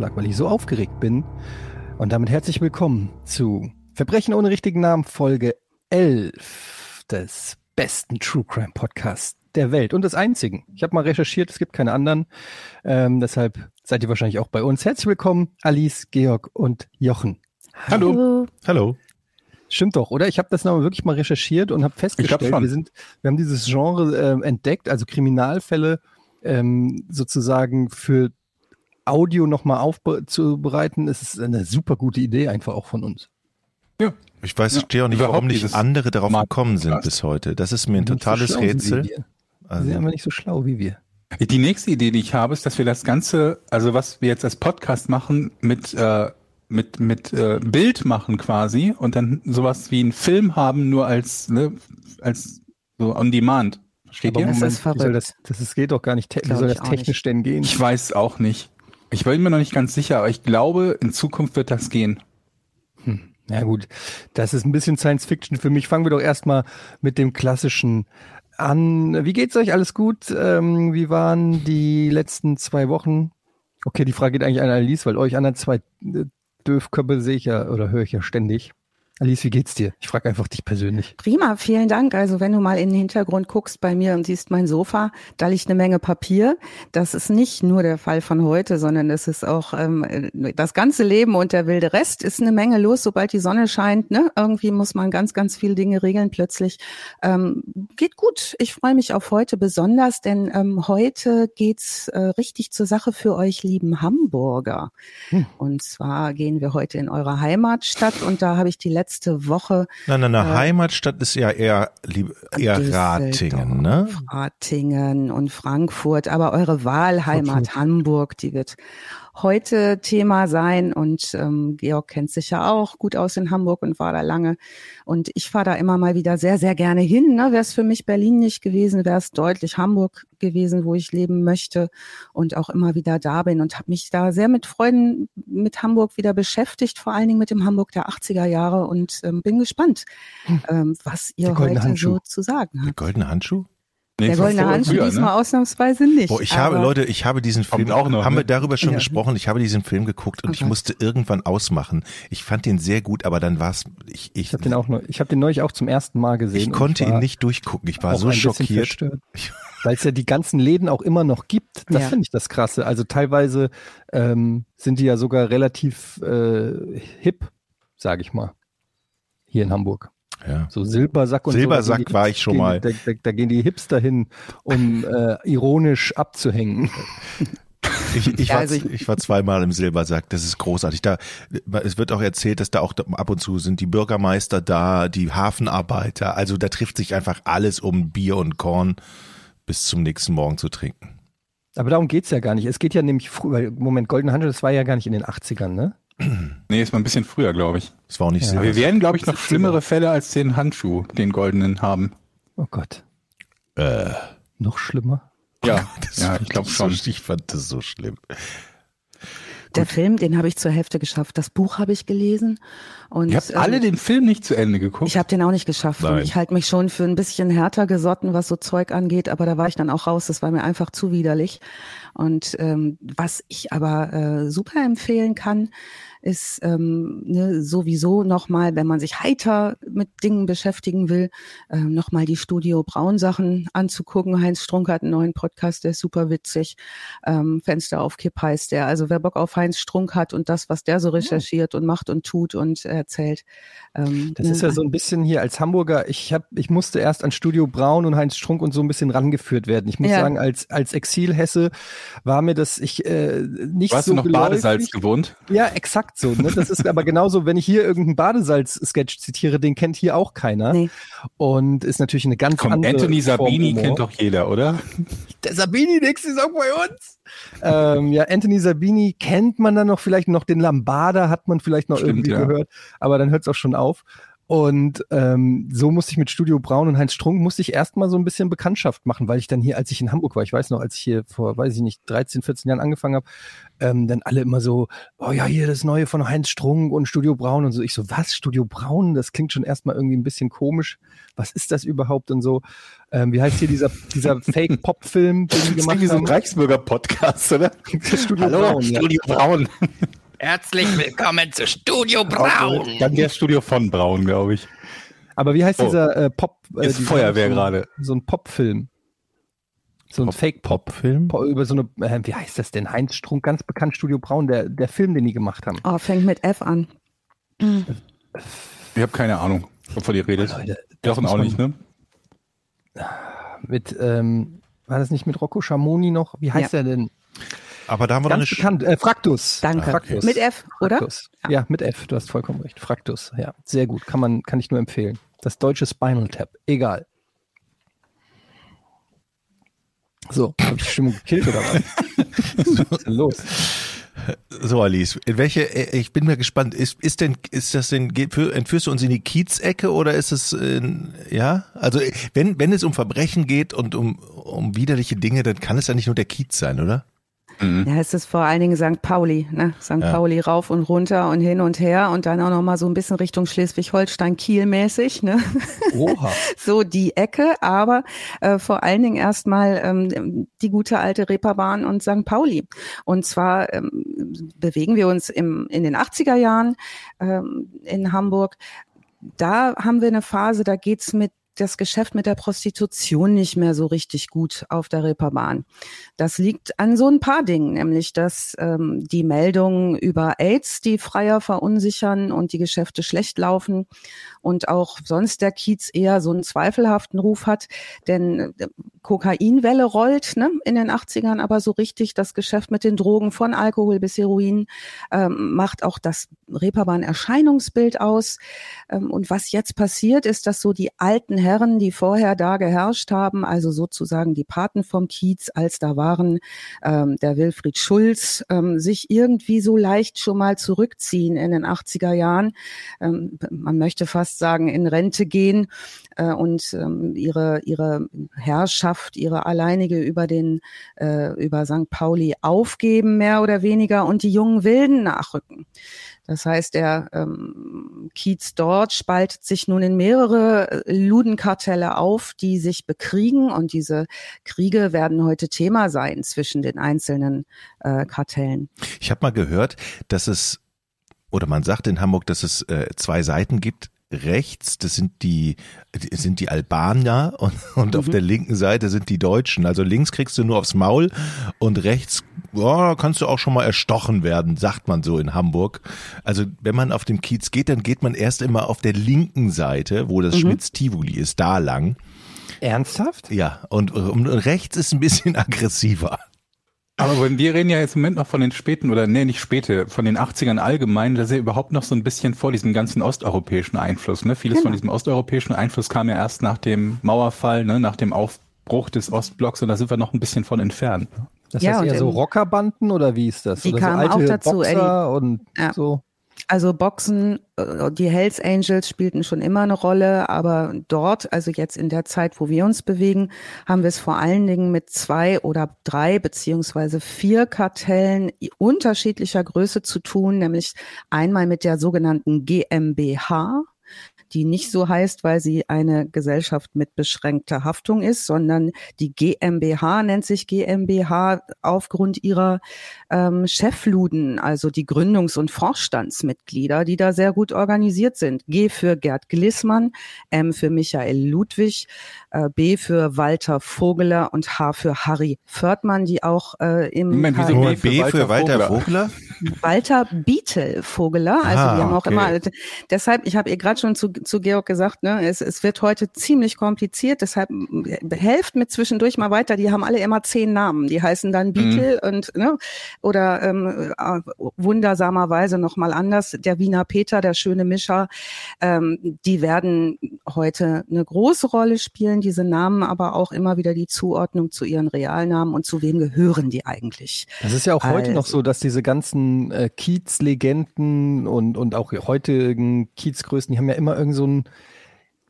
Herzschlag, weil ich so aufgeregt bin. Und damit herzlich willkommen zu Verbrechen ohne richtigen Namen, Folge 11 des besten True Crime Podcasts der Welt und des einzigen. Ich habe mal recherchiert, es gibt keine anderen. Ähm, deshalb seid ihr wahrscheinlich auch bei uns. Herzlich willkommen, Alice, Georg und Jochen. Hallo. Hallo. Hallo. Stimmt doch, oder? Ich habe das nochmal wirklich mal recherchiert und habe festgestellt, wir sind, wir haben dieses Genre äh, entdeckt, also Kriminalfälle ähm, sozusagen für Audio nochmal aufzubereiten. Ist eine super gute Idee einfach auch von uns. Ja. Ich weiß, ich stehe auch nicht, warum nicht andere darauf gekommen sind bis heute. Das ist mir ein totales so Rätsel. Sie also. sind aber nicht so schlau wie wir. Die nächste Idee, die ich habe, ist, dass wir das Ganze, also was wir jetzt als Podcast machen, mit äh, mit mit äh, Bild machen quasi und dann sowas wie einen Film haben, nur als ne, als so on demand. Steht hier? Das ist verrückt. Das, das, das geht doch gar nicht. Wie soll das technisch nicht. denn gehen? Ich weiß auch nicht. Ich bin mir noch nicht ganz sicher, aber ich glaube, in Zukunft wird das gehen. Hm. Ja gut, das ist ein bisschen Science Fiction für mich. Fangen wir doch erstmal mit dem klassischen an. Wie geht's euch? Alles gut? Ähm, wie waren die letzten zwei Wochen? Okay, die Frage geht eigentlich an Alice, weil euch anderen zwei äh, Döfköppe sehe ich ja oder höre ich ja ständig. Alice, wie geht's dir? Ich frage einfach dich persönlich. Prima, vielen Dank. Also wenn du mal in den Hintergrund guckst bei mir und siehst mein Sofa, da liegt eine Menge Papier. Das ist nicht nur der Fall von heute, sondern es ist auch ähm, das ganze Leben und der wilde Rest ist eine Menge los, sobald die Sonne scheint. Ne? Irgendwie muss man ganz, ganz viele Dinge regeln plötzlich. Ähm, geht gut. Ich freue mich auf heute besonders, denn ähm, heute geht's äh, richtig zur Sache für euch, lieben Hamburger. Hm. Und zwar gehen wir heute in eure Heimatstadt und da habe ich die letzte letzte Woche. Nein, nein, nein, äh, Heimatstadt ist ja eher, eher Ratingen, ne? Ratingen und Frankfurt, aber eure Wahlheimat okay. Hamburg, die wird heute Thema sein. Und ähm, Georg kennt sich ja auch gut aus in Hamburg und war da lange. Und ich fahre da immer mal wieder sehr, sehr gerne hin. Ne? Wäre es für mich Berlin nicht gewesen, wäre es deutlich Hamburg gewesen, wo ich leben möchte und auch immer wieder da bin und habe mich da sehr mit Freuden mit Hamburg wieder beschäftigt, vor allen Dingen mit dem Hamburg der 80er Jahre und ähm, bin gespannt, hm. ähm, was ihr heute Handschuh. so zu sagen habt. Der goldene Handschuh? Nee, der goldene Handschuh früher, diesmal ne? ausnahmsweise nicht. Boah, ich habe, Leute, ich habe diesen Film, auch noch, haben ne? wir darüber schon ja. gesprochen, ich habe diesen Film geguckt und okay. ich musste irgendwann ausmachen. Ich fand den sehr gut, aber dann war es, ich, ich, ich habe den auch noch, ich habe den neulich auch zum ersten Mal gesehen. Ich konnte ihn nicht durchgucken, ich war so schockiert. Weil es ja die ganzen Läden auch immer noch gibt. Das ja. finde ich das Krasse. Also teilweise ähm, sind die ja sogar relativ äh, hip, sage ich mal, hier in Hamburg. Ja. So Silbersack und Silbersack so, war ich schon gehen, mal. Da, da, da, gehen die Hipster hin, um äh, ironisch abzuhängen. Ich, ich, ja, war, also ich, ich, war zweimal im Silbersack, das ist großartig. Da, es wird auch erzählt, dass da auch ab und zu sind die Bürgermeister da, die Hafenarbeiter. Also da trifft sich einfach alles, um Bier und Korn bis zum nächsten Morgen zu trinken. Aber darum geht's ja gar nicht. Es geht ja nämlich, Moment, Golden Handel, das war ja gar nicht in den 80ern, ne? Nee, ist mal ein bisschen früher, glaube ich. Das war auch nicht ja. so. Wir werden, glaube ich, noch schlimmere Fälle als den Handschuh, den goldenen haben. Oh Gott. Äh. Noch schlimmer? Ja, ja ich glaube schon. So, ich fand das so schlimm. Der Gut. Film, den habe ich zur Hälfte geschafft. Das Buch habe ich gelesen. Und, Ihr habt alle ähm, den Film nicht zu Ende geguckt? Ich habe den auch nicht geschafft. Ich halte mich schon für ein bisschen härter gesotten, was so Zeug angeht, aber da war ich dann auch raus. Das war mir einfach zu widerlich. Und ähm, was ich aber äh, super empfehlen kann, ist ähm, ne, sowieso nochmal, wenn man sich heiter mit Dingen beschäftigen will, äh, nochmal die Studio Braun Sachen anzugucken. Heinz Strunk hat einen neuen Podcast, der ist super witzig. Ähm, Fenster auf Kipp heißt der. Also wer Bock auf Heinz Strunk hat und das, was der so recherchiert und macht und tut und erzählt. Ähm, das ne, ist ja so ein bisschen hier als Hamburger, ich hab, ich musste erst an Studio Braun und Heinz Strunk und so ein bisschen rangeführt werden. Ich muss ja. sagen, als, als Exilhesse war mir das ich äh, nicht Warst so du noch geläufig. Badesalz gewohnt? Ja, exakt exakt so. Ne? Das ist aber genauso, wenn ich hier irgendeinen Badesalz-Sketch zitiere, den kennt hier auch keiner. Nee. Und ist natürlich eine ganz Komm, andere. Anthony Sabini kennt doch jeder, oder? Der Sabini nächste ist auch bei uns. ähm, ja, Anthony Sabini kennt man dann noch vielleicht noch den Lambada hat man vielleicht noch Stimmt, irgendwie ja. gehört, aber dann hört es auch schon auf. Und ähm, so musste ich mit Studio Braun und Heinz Strunk musste ich erstmal so ein bisschen Bekanntschaft machen, weil ich dann hier, als ich in Hamburg war, ich weiß noch, als ich hier vor, weiß ich nicht, 13, 14 Jahren angefangen habe, ähm, dann alle immer so, oh ja, hier das Neue von Heinz Strunk und Studio Braun und so. Ich so, was, Studio Braun? Das klingt schon erstmal irgendwie ein bisschen komisch. Was ist das überhaupt und so? Ähm, wie heißt hier dieser, dieser Fake-Pop-Film, den die gemacht haben? Reichsbürger-Podcast, oder? Studio Hallo, Braun. Studio ja. Braun. Herzlich willkommen zu Studio Braun. Dann der Studio von Braun, glaube ich. Aber wie heißt oh. dieser äh, Pop? Äh, ist Feuerwehr so, gerade. So ein Pop-Film. So ein Fake-Pop-Film? Über so eine, äh, wie heißt das denn? Heinz Strunk, ganz bekannt, Studio Braun, der, der Film, den die gemacht haben. Oh, fängt mit F an. Ich habe keine Ahnung, wovon ihr redet. Leute, Jochen auch nicht, ne? Mit, ähm, war das nicht mit Rocco Schamoni noch? Wie heißt ja. er denn? Aber da haben wir Ganz noch eine bekannt, äh, Fraktus. Danke. Fraktus. Mit F, oder? Fraktus. Ja. ja. mit F. Du hast vollkommen recht. Fraktus. Ja, sehr gut. Kann man, kann ich nur empfehlen. Das deutsche Spinal Tap. Egal. So, habe ich Stimmung gekillt oder was? los? So, Alice, in welche, äh, ich bin mir gespannt, ist, ist denn, ist das denn, entführst du uns in die Kiezecke oder ist es, in, ja? Also, wenn, wenn es um Verbrechen geht und um, um widerliche Dinge, dann kann es ja nicht nur der Kiez sein, oder? Mhm. Ja, es ist vor allen Dingen St. Pauli, ne? St. Ja. Pauli rauf und runter und hin und her und dann auch noch mal so ein bisschen Richtung Schleswig-Holstein Kiel mäßig, ne? Oha. so die Ecke, aber äh, vor allen Dingen erstmal ähm, die gute alte Reeperbahn und St. Pauli. Und zwar ähm, bewegen wir uns im, in den 80er Jahren ähm, in Hamburg da haben wir eine Phase, da geht's mit das Geschäft mit der Prostitution nicht mehr so richtig gut auf der Reeperbahn. Das liegt an so ein paar Dingen, nämlich dass ähm, die Meldungen über AIDS die Freier verunsichern und die Geschäfte schlecht laufen und auch sonst der Kiez eher so einen zweifelhaften Ruf hat, denn äh, Kokainwelle rollt ne, in den 80ern, aber so richtig das Geschäft mit den Drogen von Alkohol bis Heroin ähm, macht auch das Reeperbahn-Erscheinungsbild aus. Ähm, und was jetzt passiert, ist, dass so die alten Herren, die vorher da geherrscht haben, also sozusagen die Paten vom Kiez, als da waren ähm, der Wilfried Schulz, ähm, sich irgendwie so leicht schon mal zurückziehen in den 80er Jahren. Ähm, man möchte fast sagen, in Rente gehen äh, und ähm, ihre, ihre Herrschaft, ihre alleinige über den, äh, über St. Pauli aufgeben, mehr oder weniger, und die jungen Wilden nachrücken. Das heißt, der ähm, Kiez dort spaltet sich nun in mehrere äh, Ludenkartelle auf, die sich bekriegen und diese Kriege werden heute Thema sein zwischen den einzelnen äh, Kartellen. Ich habe mal gehört, dass es oder man sagt in Hamburg, dass es äh, zwei Seiten gibt rechts, das sind die, sind die Albaner und, und mhm. auf der linken Seite sind die Deutschen. Also links kriegst du nur aufs Maul und rechts ja, kannst du auch schon mal erstochen werden, sagt man so in Hamburg. Also wenn man auf dem Kiez geht, dann geht man erst immer auf der linken Seite, wo das mhm. Schmitz-Tivoli ist, da lang. Ernsthaft? Ja, und, und rechts ist ein bisschen aggressiver. Aber wir reden ja jetzt im Moment noch von den späten, oder nee, nicht späte, von den 80ern allgemein, da ist ja überhaupt noch so ein bisschen vor diesem ganzen osteuropäischen Einfluss. Ne? Vieles genau. von diesem osteuropäischen Einfluss kam ja erst nach dem Mauerfall, ne? nach dem Aufbruch des Ostblocks und da sind wir noch ein bisschen von entfernt. Das ja, heißt eher so Rockerbanden oder wie ist das? Die oder kamen so auch dazu, Boxer Eddie. und ja. so. Also Boxen, äh, die Hells Angels spielten schon immer eine Rolle, aber dort, also jetzt in der Zeit, wo wir uns bewegen, haben wir es vor allen Dingen mit zwei oder drei beziehungsweise vier Kartellen unterschiedlicher Größe zu tun, nämlich einmal mit der sogenannten GmbH, die nicht so heißt, weil sie eine Gesellschaft mit beschränkter Haftung ist, sondern die GmbH nennt sich GmbH aufgrund ihrer ähm, Chefluden, also die Gründungs- und Vorstandsmitglieder, die da sehr gut organisiert sind. G für Gerd Glissmann, M für Michael Ludwig, äh, B für Walter Vogeler und H für Harry Fördmann, die auch äh, im Moment, wieso B für, B für Walter, Walter Vogeler? Walter Bietel Vogeler, also ah, wir haben auch okay. immer deshalb, ich habe ihr gerade schon zu, zu Georg gesagt, ne, es, es wird heute ziemlich kompliziert, deshalb helft mir zwischendurch mal weiter, die haben alle immer zehn Namen, die heißen dann Bietel mhm. und ne, oder ähm, äh, wundersamerweise nochmal anders, der Wiener Peter, der schöne Mischer, ähm, die werden heute eine große Rolle spielen diese Namen aber auch immer wieder die Zuordnung zu ihren Realnamen und zu wem gehören die eigentlich. Das ist ja auch heute also, noch so, dass diese ganzen äh, Kiez-Legenden und, und auch heutigen Kiezgrößen, die haben ja immer irgendeinen irgend so einen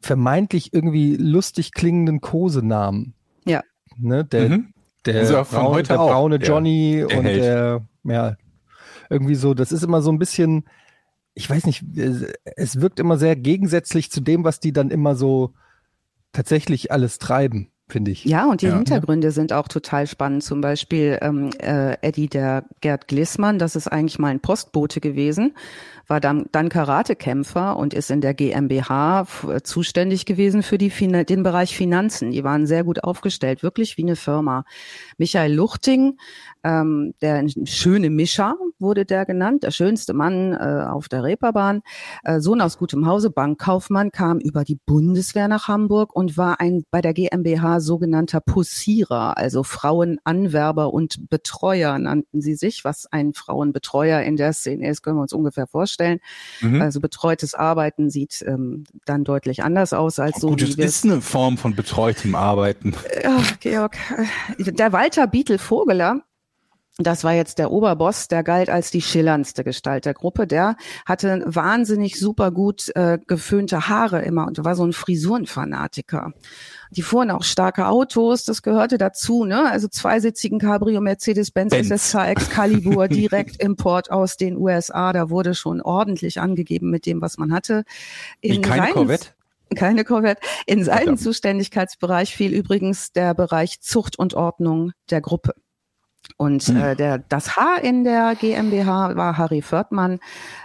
vermeintlich irgendwie lustig klingenden Kosenamen. Ja. Ne, der, mhm. der, also Braun, der braune Johnny der und Held. der, ja, irgendwie so, das ist immer so ein bisschen, ich weiß nicht, es wirkt immer sehr gegensätzlich zu dem, was die dann immer so tatsächlich alles treiben finde ich. Ja, und die ja. Hintergründe sind auch total spannend. Zum Beispiel ähm, äh, Eddie, der Gerd Glissmann, das ist eigentlich mal ein Postbote gewesen, war dann, dann Karatekämpfer und ist in der GmbH zuständig gewesen für die, den Bereich Finanzen. Die waren sehr gut aufgestellt, wirklich wie eine Firma. Michael Luchting, ähm, der schöne Mischer wurde der genannt, der schönste Mann äh, auf der Reeperbahn. Äh, Sohn aus gutem Hause, Bankkaufmann, kam über die Bundeswehr nach Hamburg und war ein bei der GmbH sogenannter Pussierer, also Frauenanwerber und Betreuer nannten sie sich. Was ein Frauenbetreuer in der Szene ist, können wir uns ungefähr vorstellen. Mhm. Also betreutes Arbeiten sieht ähm, dann deutlich anders aus als oh, so. Gut, wie das ist eine Form von betreutem Arbeiten. Ja, Georg. Der Walter Bietel Vogeler, das war jetzt der Oberboss, der galt als die schillerndste Gestalt der Gruppe. Der hatte wahnsinnig super gut äh, geföhnte Haare immer und war so ein Frisurenfanatiker. Die fuhren auch starke Autos, das gehörte dazu, ne? Also zweisitzigen Cabrio, Mercedes-Benz, SSK, Excalibur, direkt Import aus den USA. Da wurde schon ordentlich angegeben mit dem, was man hatte. In Wie keine Corvette? keine Corvette. In seinen Zuständigkeitsbereich fiel übrigens der Bereich Zucht und Ordnung der Gruppe. Und hm. äh, der, das H in der GmbH war Harry Fördmann.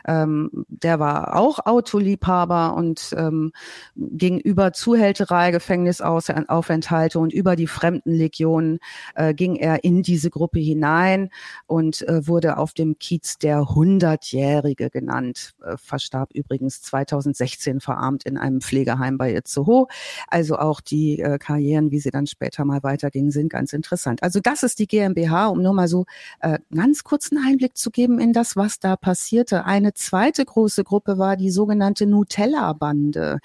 Ähm, der war auch Autoliebhaber und ähm, gegenüber Zuhälterei, Gefängnisaufenthalte und über die Fremdenlegion äh, ging er in diese Gruppe hinein und äh, wurde auf dem Kiez der Hundertjährige genannt. Äh, verstarb übrigens 2016 verarmt in einem Pflegeheim bei Itzehoe. Also auch die äh, Karrieren, wie sie dann später mal weitergingen, sind ganz interessant. Also das ist die GmbH um nur mal so äh, ganz kurzen Einblick zu geben in das, was da passierte. Eine zweite große Gruppe war die sogenannte Nutella-Bande.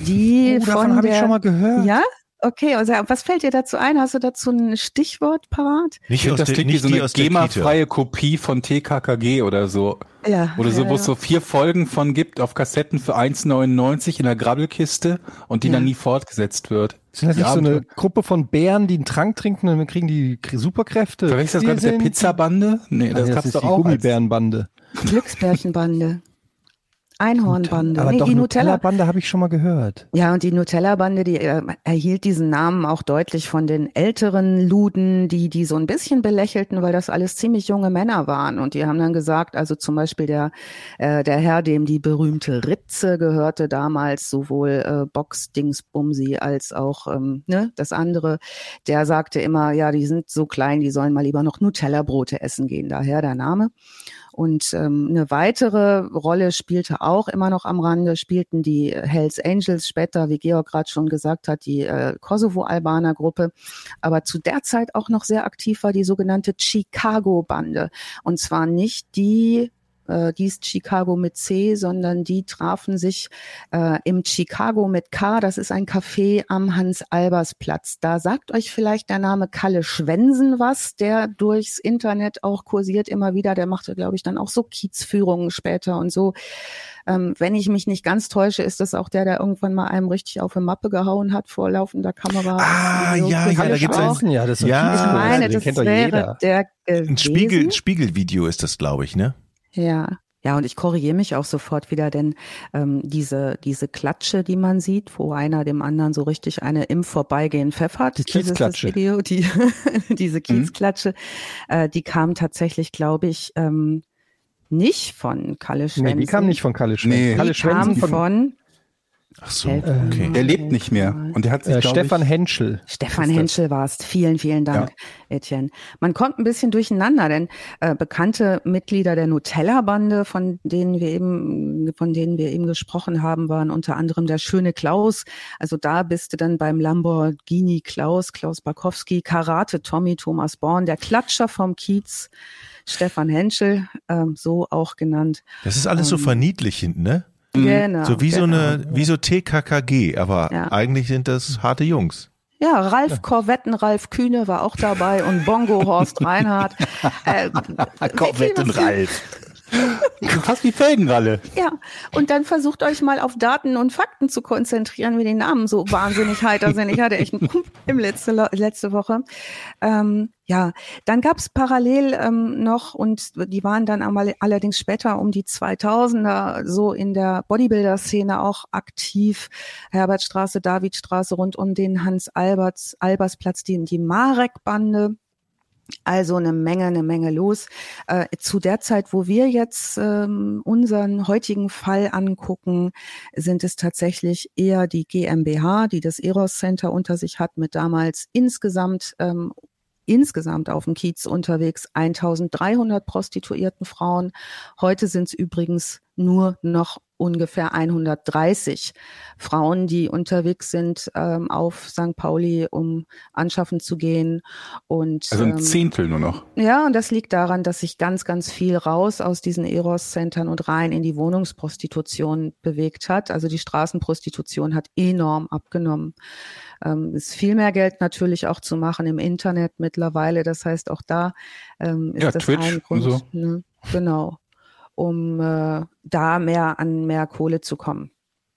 Die oh, davon habe ich schon mal gehört. Ja, Okay, also was fällt dir dazu ein? Hast du dazu ein Stichwort parat? Nicht aus das klingt wie so eine GEMA-freie Kopie von TKKG oder so. Ja. Oder so, wo es so vier Folgen von gibt auf Kassetten für 1,99 in der Grabbelkiste und die ja. dann nie fortgesetzt wird. Sind das nicht so eine Gruppe von Bären, die einen Trank trinken und dann kriegen die Superkräfte? Verwechselst du das gerade mit der Pizzabande? Nee, das, das ist die Gummibärenbande. Glücksbärchenbande. Einhornbande. Aber nee, doch, die Nutella-Bande habe ich schon mal gehört. Ja, und die Nutella-Bande, die äh, erhielt diesen Namen auch deutlich von den älteren Luden, die die so ein bisschen belächelten, weil das alles ziemlich junge Männer waren. Und die haben dann gesagt, also zum Beispiel der, äh, der Herr, dem die berühmte Ritze gehörte damals, sowohl äh, Box, Dings, Bumsi als auch ähm, ne, das andere, der sagte immer, ja, die sind so klein, die sollen mal lieber noch Nutella-Brote essen gehen. Daher der Name. Und ähm, eine weitere Rolle spielte auch immer noch am Rande, spielten die Hells Angels, später, wie Georg gerade schon gesagt hat, die äh, Kosovo-Albaner-Gruppe. Aber zu der Zeit auch noch sehr aktiv war die sogenannte Chicago-Bande. Und zwar nicht die äh, die ist Chicago mit C, sondern die trafen sich äh, im Chicago mit K. Das ist ein Café am Hans-Albers-Platz. Da sagt euch vielleicht der Name Kalle Schwensen was, der durchs Internet auch kursiert immer wieder. Der machte, glaube ich, dann auch so Kiezführungen später und so. Ähm, wenn ich mich nicht ganz täusche, ist das auch der, der irgendwann mal einem richtig auf eine Mappe gehauen hat vor laufender Kamera. Ah, so ja, ja, da gibt's einen, ja, das ist ja, ich meine, das wäre der gewesen. Ein Spiegel, Spiegelvideo ist das, glaube ich, ne? Ja. Ja, und ich korrigiere mich auch sofort wieder, denn ähm, diese, diese Klatsche, die man sieht, wo einer dem anderen so richtig eine im Vorbeigehen pfeffert, die Kiezklatsche. Das Video, die, diese mhm. Kiezklatsche, mhm. äh, die kam tatsächlich, glaube ich, ähm, nicht von Kalle Schwensen. Nee, die kam nicht von Kalle Schwensen. Nee. Kalle Schwensen kam von Ach so, okay. Er lebt nicht mehr. Und er hat sich, äh, Stefan ich, Henschel. Stefan Henschel war es. Vielen, vielen Dank, ja. Etienne. Man kommt ein bisschen durcheinander, denn äh, bekannte Mitglieder der Nutella-Bande, von denen wir eben, von denen wir eben gesprochen haben, waren unter anderem der schöne Klaus. Also da bist du dann beim Lamborghini Klaus, Klaus Barkowski, Karate Tommy, Thomas Born, der Klatscher vom Kiez, Stefan Henschel, äh, so auch genannt. Das ist alles ähm, so verniedlichend, ne? Genau. So wie genau. so eine, wie so TKKG, aber ja. eigentlich sind das harte Jungs. Ja, Ralf Korvetten, Ralf Kühne war auch dabei und Bongo Horst Reinhardt. Äh, Korvetten Ralf. Fast wie Felgenralle. Ja, und dann versucht euch mal auf Daten und Fakten zu konzentrieren, wie die Namen so wahnsinnig heiter sind. Ich hatte echt einen im letzte, letzte Woche. Ähm, ja, dann gab's parallel ähm, noch, und die waren dann einmal, allerdings später um die 2000er so in der Bodybuilder-Szene auch aktiv. Herbertstraße, Davidstraße rund um den Hans-Albers-Platz, die, die Marek-Bande also eine Menge, eine Menge los. Äh, zu der Zeit, wo wir jetzt ähm, unseren heutigen Fall angucken, sind es tatsächlich eher die GmbH, die das Eros Center unter sich hat, mit damals insgesamt ähm, insgesamt auf dem Kiez unterwegs 1300 prostituierten Frauen. Heute sind es übrigens nur noch ungefähr 130 Frauen, die unterwegs sind ähm, auf St. Pauli, um anschaffen zu gehen. Und, also ein ähm, Zehntel nur noch. Ja, und das liegt daran, dass sich ganz, ganz viel raus aus diesen Eros-Centern und rein in die Wohnungsprostitution bewegt hat. Also die Straßenprostitution hat enorm abgenommen. Ähm, ist viel mehr Geld natürlich auch zu machen im Internet mittlerweile. Das heißt, auch da ähm, ist ja, das Twitch ein Grund. So. Ne? Genau um äh, da mehr an mehr Kohle zu kommen.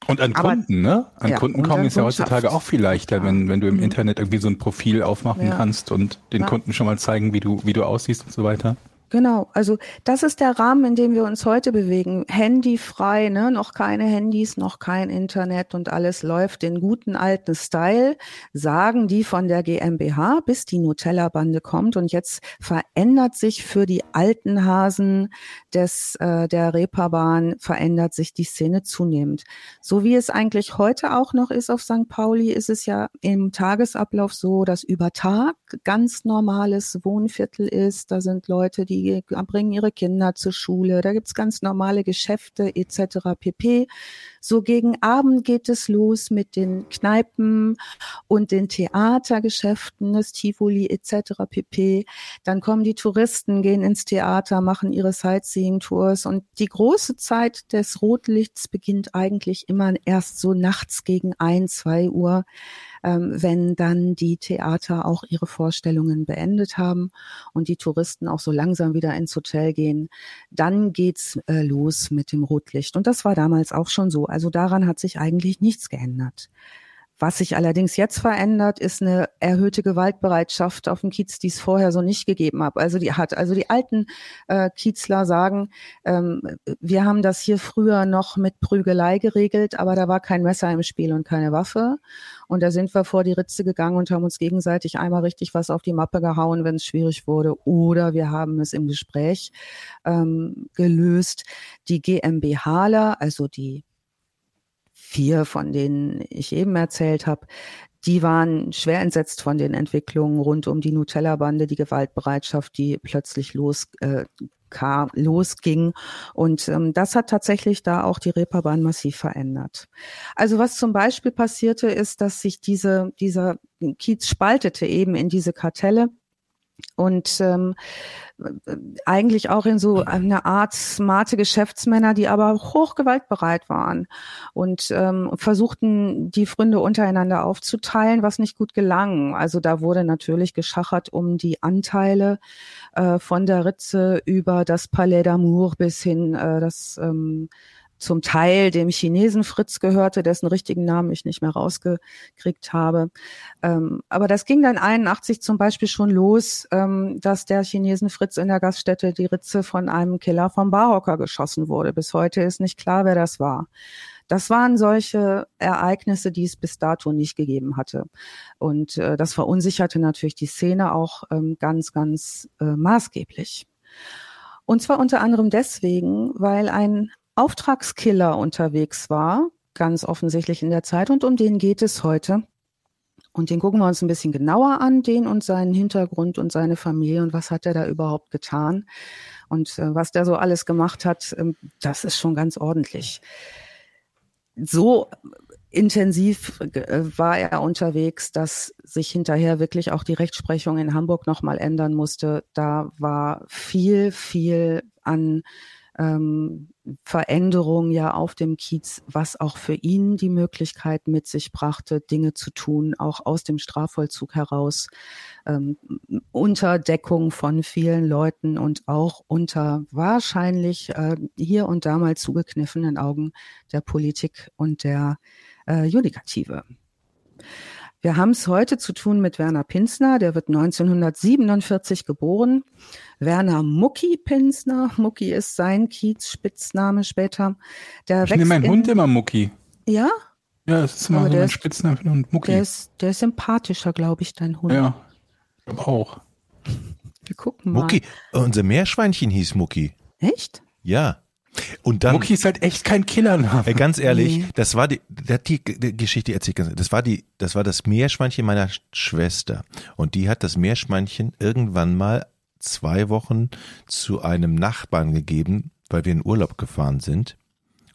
Und an Aber, Kunden, ne? An ja, Kunden kommen ist ja heutzutage auch viel leichter, wenn, wenn du im mhm. Internet irgendwie so ein Profil aufmachen ja. kannst und den ja. Kunden schon mal zeigen, wie du, wie du aussiehst und so weiter. Genau, also das ist der Rahmen, in dem wir uns heute bewegen. Handyfrei, ne? noch keine Handys, noch kein Internet und alles läuft den guten alten Style, sagen die von der GmbH, bis die Nutella-Bande kommt. Und jetzt verändert sich für die alten Hasen des, äh, der Reeperbahn, verändert sich die Szene zunehmend. So wie es eigentlich heute auch noch ist auf St. Pauli, ist es ja im Tagesablauf so, dass über Tag ganz normales Wohnviertel ist. Da sind Leute, die bringen ihre Kinder zur Schule, da gibt's ganz normale Geschäfte etc. pp. So gegen Abend geht es los mit den Kneipen und den Theatergeschäften, das Tivoli etc. pp. Dann kommen die Touristen, gehen ins Theater, machen ihre Sightseeing-Tours und die große Zeit des Rotlichts beginnt eigentlich immer erst so nachts gegen ein, zwei Uhr ähm, wenn dann die Theater auch ihre Vorstellungen beendet haben und die Touristen auch so langsam wieder ins Hotel gehen, dann geht's äh, los mit dem Rotlicht. Und das war damals auch schon so. Also daran hat sich eigentlich nichts geändert. Was sich allerdings jetzt verändert, ist eine erhöhte Gewaltbereitschaft auf dem Kiez, die es vorher so nicht gegeben hat. Also die hat, also die alten äh, Kiezler sagen, ähm, wir haben das hier früher noch mit Prügelei geregelt, aber da war kein Messer im Spiel und keine Waffe. Und da sind wir vor die Ritze gegangen und haben uns gegenseitig einmal richtig was auf die Mappe gehauen, wenn es schwierig wurde. Oder wir haben es im Gespräch ähm, gelöst. Die GmbHler, also die vier, von denen ich eben erzählt habe, die waren schwer entsetzt von den Entwicklungen rund um die Nutella-Bande, die Gewaltbereitschaft, die plötzlich los, äh, kam, losging. Und ähm, das hat tatsächlich da auch die Reeperbahn massiv verändert. Also was zum Beispiel passierte, ist, dass sich diese, dieser Kiez spaltete eben in diese Kartelle und ähm, eigentlich auch in so eine Art smarte Geschäftsmänner, die aber hochgewaltbereit waren und ähm, versuchten, die Fründe untereinander aufzuteilen, was nicht gut gelang. Also da wurde natürlich geschachert um die Anteile äh, von der Ritze über das Palais d'Amour bis hin äh, das ähm, zum Teil dem Chinesen Fritz gehörte, dessen richtigen Namen ich nicht mehr rausgekriegt habe. Ähm, aber das ging dann 81 zum Beispiel schon los, ähm, dass der Chinesen Fritz in der Gaststätte die Ritze von einem Killer vom Barhocker geschossen wurde. Bis heute ist nicht klar, wer das war. Das waren solche Ereignisse, die es bis dato nicht gegeben hatte. Und äh, das verunsicherte natürlich die Szene auch ähm, ganz, ganz äh, maßgeblich. Und zwar unter anderem deswegen, weil ein Auftragskiller unterwegs war, ganz offensichtlich in der Zeit, und um den geht es heute. Und den gucken wir uns ein bisschen genauer an, den und seinen Hintergrund und seine Familie und was hat er da überhaupt getan und äh, was der so alles gemacht hat, äh, das ist schon ganz ordentlich. So intensiv äh, war er unterwegs, dass sich hinterher wirklich auch die Rechtsprechung in Hamburg nochmal ändern musste. Da war viel, viel an ähm, Veränderung ja auf dem Kiez, was auch für ihn die Möglichkeit mit sich brachte, Dinge zu tun, auch aus dem Strafvollzug heraus, ähm, unter Deckung von vielen Leuten und auch unter wahrscheinlich äh, hier und da mal zugekniffenen Augen der Politik und der äh, Judikative. Wir haben es heute zu tun mit Werner Pinsner, der wird 1947 geboren. Werner Mucki Pinsner, Mucki ist sein Kiez-Spitzname später. Der ich nenne meinen Hund immer Mucki. Ja? Ja, das ist immer Aber so ein Spitzname für einen Mucki. Der ist, der ist sympathischer, glaube ich, dein Hund. Ja, ich glaube auch. Wir gucken mal. Mucki, unser Meerschweinchen hieß Mucki. Echt? Ja. Und dann. Mucki ist halt echt kein Killername. Ey, ganz ehrlich, nee. das war die, der hat die, die Geschichte erzählt, das war die, das war das Meerschweinchen meiner Schwester. Und die hat das Meerschweinchen irgendwann mal zwei Wochen zu einem Nachbarn gegeben, weil wir in Urlaub gefahren sind.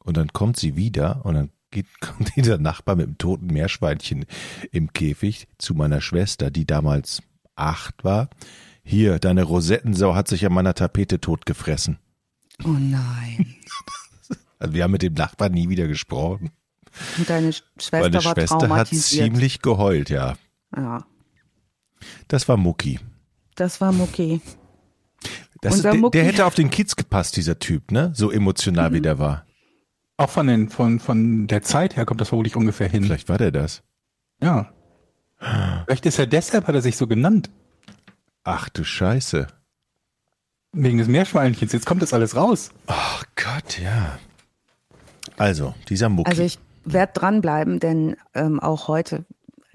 Und dann kommt sie wieder und dann geht, kommt dieser Nachbar mit dem toten Meerschweinchen im Käfig zu meiner Schwester, die damals acht war. Hier, deine Rosettensau hat sich an meiner Tapete totgefressen. Oh nein. Also wir haben mit dem Nachbarn nie wieder gesprochen. Und deine Schwester Meine war Schwester hat ziemlich geheult, ja. Ja. Das war Mucki. Das war Mucki. Das der, der hätte auf den Kids gepasst, dieser Typ, ne? So emotional mhm. wie der war. Auch von, den, von, von der Zeit her kommt das vermutlich ungefähr hin. Vielleicht war der das. Ja. Vielleicht ist er deshalb, hat er sich so genannt. Ach du Scheiße. Wegen des Meerschweinchens. Jetzt kommt das alles raus. Ach Gott, ja. Also, dieser Mucki. Also ich werde dranbleiben, denn ähm, auch heute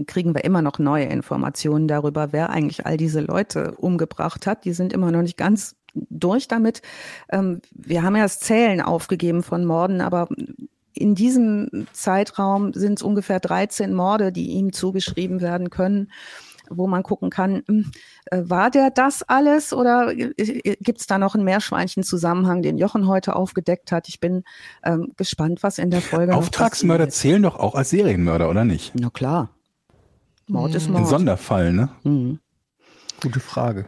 kriegen wir immer noch neue Informationen darüber, wer eigentlich all diese Leute umgebracht hat. Die sind immer noch nicht ganz durch damit. Ähm, wir haben ja das Zählen aufgegeben von Morden, aber in diesem Zeitraum sind es ungefähr 13 Morde, die ihm zugeschrieben werden können wo man gucken kann, hm, äh, war der das alles oder gibt es da noch einen Meerschweinchen-Zusammenhang, den Jochen heute aufgedeckt hat? Ich bin ähm, gespannt, was in der Folge Auftragsmörder zählen doch auch als Serienmörder, oder nicht? Na klar. Mord ist Mord. Ein Sonderfall, ne? Mhm. Gute Frage.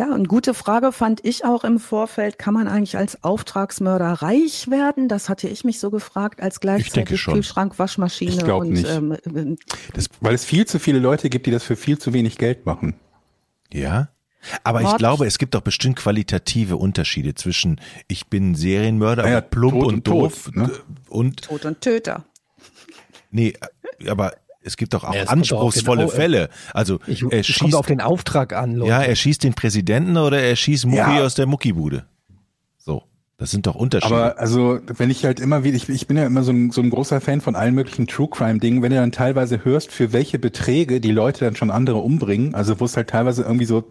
Ja, und gute Frage fand ich auch im Vorfeld, kann man eigentlich als Auftragsmörder reich werden? Das hatte ich mich so gefragt, als gleichzeitig Kühlschrank, Waschmaschine ich und nicht. Ähm, äh, das, weil es viel zu viele Leute gibt, die das für viel zu wenig Geld machen. Ja? Aber Mord. ich glaube, es gibt doch bestimmt qualitative Unterschiede zwischen ich bin Serienmörder, ja, plump und, und doof tot, ne? und Tod und Töter. Nee, aber es gibt doch auch ja, anspruchsvolle auch Fälle. Also ich, er schießt, kommt auf den Auftrag an, Leute. Ja, er schießt den Präsidenten oder er schießt Mucki ja. aus der Muckibude. So. Das sind doch Unterschiede. Aber also, wenn ich halt immer wieder, ich, ich bin ja immer so ein, so ein großer Fan von allen möglichen True Crime Dingen, wenn du dann teilweise hörst, für welche Beträge die Leute dann schon andere umbringen, also wo es halt teilweise irgendwie so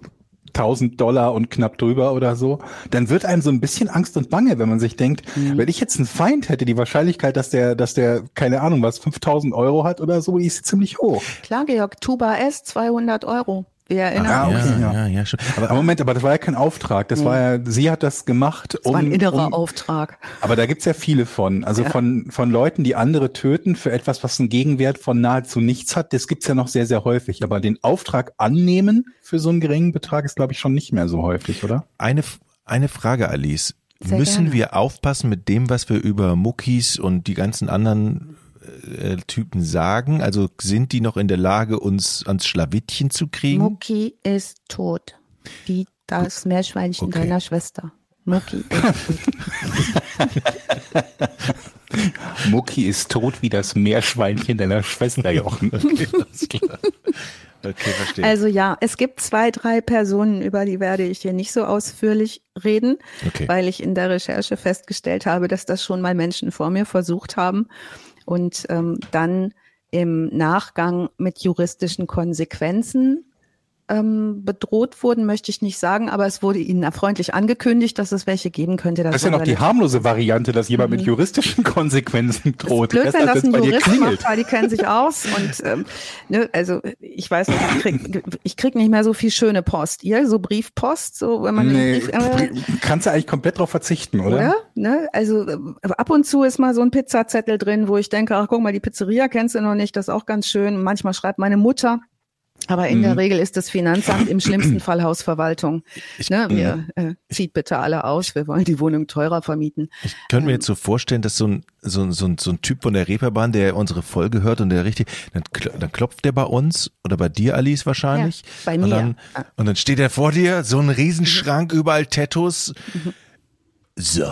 1000 Dollar und knapp drüber oder so, dann wird einem so ein bisschen Angst und Bange, wenn man sich denkt, mhm. wenn ich jetzt einen Feind hätte, die Wahrscheinlichkeit, dass der, dass der, keine Ahnung was, 5000 Euro hat oder so, die ist ziemlich hoch. Klar, Georg, Tuba S, 200 Euro. Wir erinnern ah, okay. ja, ja, ja, schon. Aber, aber, Moment, aber das war ja kein Auftrag. Das mhm. war ja, sie hat das gemacht. Das um, war ein innerer um, Auftrag. Aber da gibt's ja viele von. Also ja. von, von Leuten, die andere töten für etwas, was einen Gegenwert von nahezu nichts hat. Das gibt's ja noch sehr, sehr häufig. Aber den Auftrag annehmen für so einen geringen Betrag ist, glaube ich, schon nicht mehr so häufig, oder? Eine, eine Frage, Alice. Sehr Müssen gerne. wir aufpassen mit dem, was wir über Muckis und die ganzen anderen äh, Typen sagen? Also sind die noch in der Lage, uns ans Schlawittchen zu kriegen? Mucki ist tot. Wie das Meerschweinchen okay. deiner Schwester. Mucki ist tot. Mucki ist tot wie das Meerschweinchen deiner Schwester, Jochen. Okay. Okay, verstehe. Also ja, es gibt zwei, drei Personen, über die werde ich hier nicht so ausführlich reden, okay. weil ich in der Recherche festgestellt habe, dass das schon mal Menschen vor mir versucht haben und ähm, dann im Nachgang mit juristischen Konsequenzen ähm, bedroht wurden, möchte ich nicht sagen, aber es wurde ihnen freundlich angekündigt, dass es welche geben könnte. Das, das ist ja noch die harmlose Variante, dass jemand mhm. mit juristischen Konsequenzen droht. Das ist blöd, wenn das ein Jurist macht, weil die kennen sich aus und ähm, ne, also ich weiß nicht, ich krieg, ich krieg nicht mehr so viel schöne Post. Ihr so Briefpost, so wenn man nee, Brief, äh, kannst du eigentlich komplett drauf verzichten, oder? oder? Ne? Also äh, ab und zu ist mal so ein Pizzazettel drin, wo ich denke, ach guck mal, die Pizzeria kennst du noch nicht, das ist auch ganz schön. Manchmal schreibt meine Mutter Aber in mhm. der Regel ist das Finanzamt im schlimmsten Fall Hausverwaltung. Ich, ne, wir äh, zieht bitte alle aus, wir wollen die Wohnung teurer vermieten. Ich könnte mir ähm, jetzt so vorstellen, dass so ein, so, ein, so, ein, so ein Typ von der Reeperbahn, der unsere Folge hört und der richtig, dann, dann klopft der bei uns oder bei dir, Alice, wahrscheinlich. Ja, bei mir. Und dann, und dann steht er vor dir, so ein Riesenschrank, mhm. überall Tattoos. Mhm. So.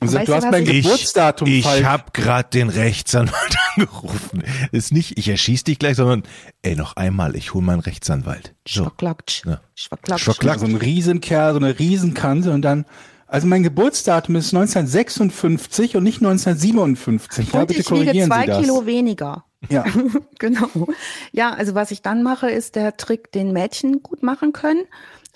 Und sagt, du hast mein Geburtsdatum ich, falsch. Ich habe gerade den Rechtsanwalt angerufen. Ist nicht, ich erschieß dich gleich, sondern ey, noch einmal, ich hole meinen Rechtsanwalt. So. Schwacklacksch. Ja. Schwacklacksch. Schwacklacksch. So ein Riesenkerl, so eine Riesenkante und dann, also mein Geburtsdatum ist 1956 und nicht 1957. Und ja, bitte ich wiege zwei Kilo weniger. Ja. genau. Ja, also was ich dann mache, ist der Trick, den Mädchen gut machen können.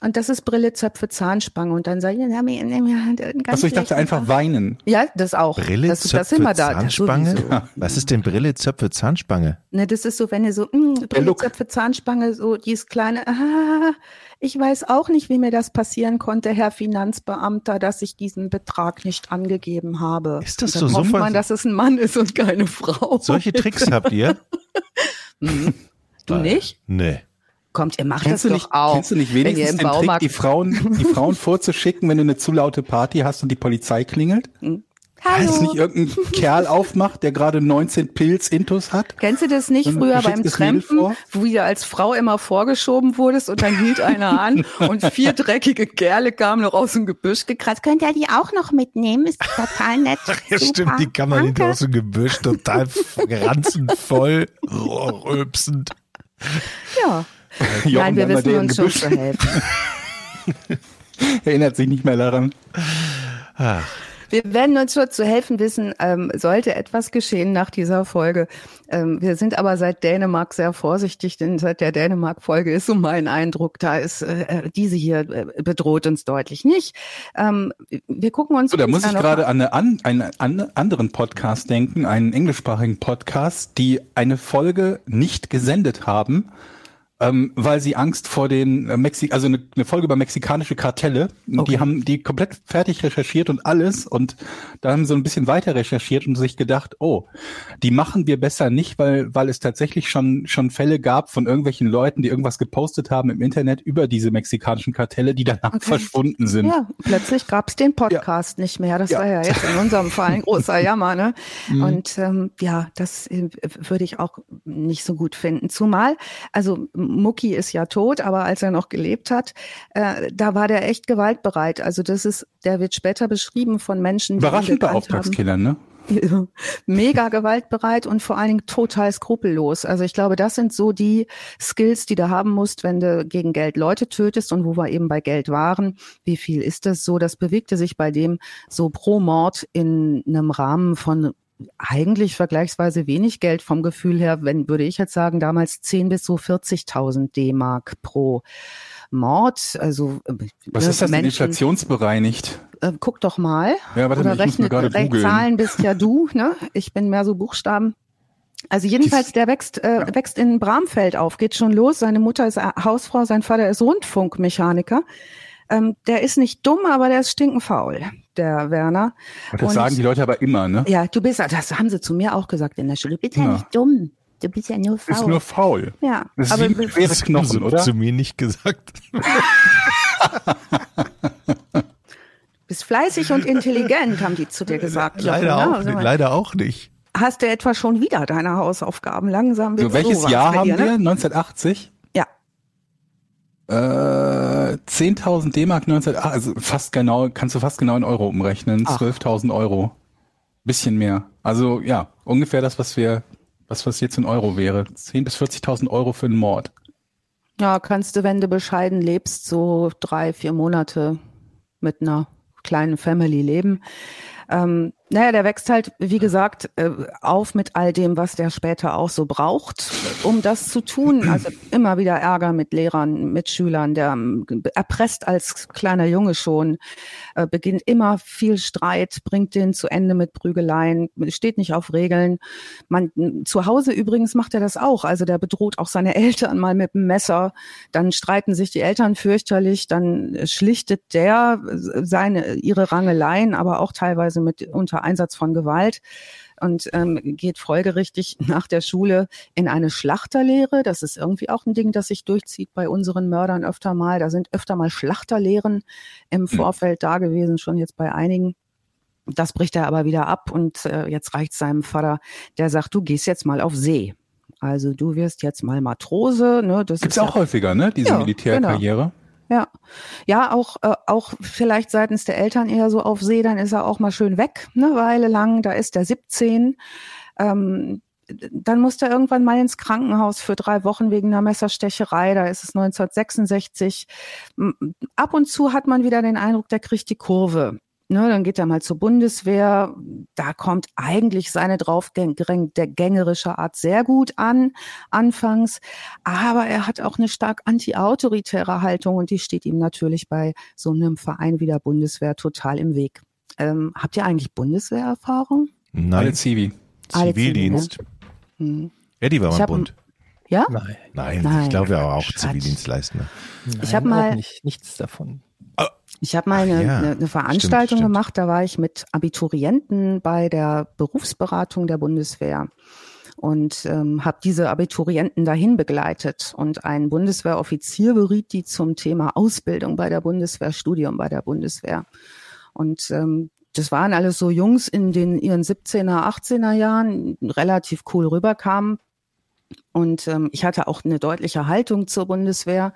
Und das ist Brille, Zöpfe, Zahnspange. Und dann sage ich, ja, ganz Achso, ich dachte einfach weinen. Ja, das auch. Brille, das, Zöpfe, das immer da. Zahnspange? Ja. Was ist denn Brille, Zöpfe, Zahnspange? Ne, das ist so, wenn ihr so, mh, hm, Brille, Zöpfe, Zahnspange, so dieses kleine, ah, ich weiß auch nicht, wie mir das passieren konnte, Herr Finanzbeamter, dass ich diesen Betrag nicht angegeben habe. Ist das so? so hofft man, dass es ein Mann ist und keine Frau. Solche Tricks habt ihr? hm. Du nicht? Nee. Kommt, ihr macht kennst das doch nicht, auch. Kennst du nicht wenigstens den Trick, die Frauen, die Frauen vorzuschicken, wenn du eine zu laute Party hast und die Polizei klingelt? Hm. Hallo. Dass nicht irgendein Kerl aufmacht, der gerade 19 Pilz Intus hat. Kennst du das nicht früher beim Trampen, wo du als Frau immer vorgeschoben wurdest und dann hielt einer an und vier dreckige Kerle kamen noch aus dem Gebüsch gekratzt. Könnt ihr die auch noch mitnehmen? Ist total nett. ja, stimmt, die kann man nicht aus dem Gebüsch total ranzenvoll, rülpsend. Ja. Nein, wir wissen uns schon zu helfen. Erinnert sich nicht mehr daran. Ach. Wir werden uns schon zu helfen wissen, ähm, sollte etwas geschehen nach dieser Folge. Ähm, wir sind aber seit Dänemark sehr vorsichtig, denn seit der Dänemark-Folge ist so mein Eindruck, da ist äh, äh diese hier äh, bedroht uns deutlich nicht. Ähm, wir gucken uns. So, da muss ich gerade an, eine, an einen anderen Podcast denken, einen englischsprachigen Podcast, die eine Folge nicht gesendet haben ähm, weil sie Angst vor den äh, Mexik, also eine, eine Folge über mexikanische Kartelle, okay. die haben die komplett fertig recherchiert und alles und da haben sie ein bisschen weiter recherchiert und sich gedacht, oh, die machen wir besser nicht, weil weil es tatsächlich schon schon Fälle gab von irgendwelchen Leuten, die irgendwas gepostet haben im Internet über diese mexikanischen Kartelle, die danach okay. verschwunden sind. Ja, plötzlich gab es den Podcast ja. nicht mehr. Das ja. war ja jetzt in unserem Fall ein großer Jammer, ne? Mhm. Und ähm, ja, das äh, würde ich auch nicht so gut finden. Zumal, also Mucki ist ja tot, aber als er noch gelebt hat, äh, da war der echt gewaltbereit. Also das ist, der wird später beschrieben von Menschen, die Überraschend bei Auftragskillern, ne? mega gewaltbereit und vor allen Dingen total skrupellos. Also ich glaube, das sind so die Skills, die du haben musst, wenn du gegen Geld Leute tötest und wo wir eben bei Geld waren. Wie viel ist das so? Das bewegte sich bei dem so pro Mord in einem Rahmen von eigentlich vergleichsweise wenig Geld vom Gefühl her, wenn würde ich jetzt sagen, damals 10 bis so 40.000 D-Mark pro Mord. Also äh, was ist das Menschen, inflationsbereinigt? Äh, guck doch mal. Ja, warte, Oder rechne, Zahlen bist ja du, ne? Ich bin mehr so Buchstaben. Also jedenfalls, der wächst, äh, ja. wächst in Bramfeld auf, geht schon los. Seine Mutter ist Hausfrau, sein Vater ist Rundfunkmechaniker. Ähm, der ist nicht dumm, aber der ist stinkenfaul, der Werner. Das und, sagen die Leute aber immer, ne? Ja, du bist, das haben sie zu mir auch gesagt in der Schule. Du bist ja, ja nicht dumm. Du bist ja nur faul. Ist nur faul. Ja. Das ist aber wie schwere Knochen, oder? Zu mir nicht gesagt. bist fleißig und intelligent, haben die zu dir gesagt. Leider, auch, also, leider auch nicht. Hast du etwa schon wieder deine Hausaufgaben? Langsam so, welches Jahr haben dir, ne? wir? 1980? Äh, 10.000 D-Mark 19, also fast genau, kannst du fast genau in Euro umrechnen. 12.000 Euro. Bisschen mehr. Also ja, ungefähr das, was wir, was was jetzt in Euro wäre. 10 bis 40.000 Euro für einen Mord. Ja, kannst du, wenn du bescheiden lebst, so drei, vier Monate mit einer kleinen Family leben. Ähm, naja, der wächst halt, wie gesagt, äh, auf mit all dem, was der später auch so braucht, um das zu tun. Also immer wieder Ärger mit Lehrern, mit Schülern. Der ähm, erpresst als kleiner Junge schon, äh, beginnt immer viel Streit, bringt den zu Ende mit Prügeleien, steht nicht auf Regeln. Man, zu Hause übrigens macht er das auch. Also der bedroht auch seine Eltern mal mit dem Messer. Dann streiten sich die Eltern fürchterlich. Dann schlichtet der seine, ihre Rangeleien, aber auch teilweise mit unter Einsatz von Gewalt. und ähm, geht folgerichtig nach der Schule in eine Schlachterlehre. Das ist irgendwie auch ein Ding, das sich durchzieht bei unseren Mördern öfter mal. Da sind öfter mal Schlachterlehren im hm. Vorfeld da gewesen, schon jetzt bei einigen. Das bricht er aber wieder ab und äh, jetzt reicht seinem Vater, der sagt, du gehst jetzt mal auf See. Also du wirst jetzt mal Matrose. Ne? Das Gibt's ist auch ja, häufiger, ne? Diese ja, Militärkarriere. Genau. Ja, ja, auch äh, auch vielleicht seitens der Eltern eher so auf See, dann ist er auch mal schön weg, eine Weile lang. Da ist er 17. Ähm, dann musste er irgendwann mal ins Krankenhaus für drei Wochen wegen einer Messerstecherei. Da ist es 1966. Ab und zu hat man wieder den Eindruck, der kriegt die Kurve. Ne, dann geht er mal zur Bundeswehr. Da kommt eigentlich seine draufgängerische Art sehr gut an, anfangs. Aber er hat auch eine stark anti-autoritäre Haltung und die steht ihm natürlich bei so einem Verein wie der Bundeswehr total im Weg. Ähm, habt ihr eigentlich Bundeswehrerfahrung? Nein. Alle Zivi. Zivildienst. Ne? Hm. Eddie war beim Bund. Ja? Nein. Nein, Nein. ich glaube ja auch Zivildienst leisten. Nein, ich habe mal nicht, nichts davon. Ich habe mal eine, ja. eine, eine Veranstaltung stimmt, gemacht, da war ich mit Abiturienten bei der Berufsberatung der Bundeswehr und ähm, habe diese Abiturienten dahin begleitet. Und ein Bundeswehroffizier beriet die zum Thema Ausbildung bei der Bundeswehr, Studium bei der Bundeswehr. Und ähm, das waren alles so Jungs in den ihren 17er, 18er Jahren, relativ cool rüberkamen, und ähm, ich hatte auch eine deutliche Haltung zur Bundeswehr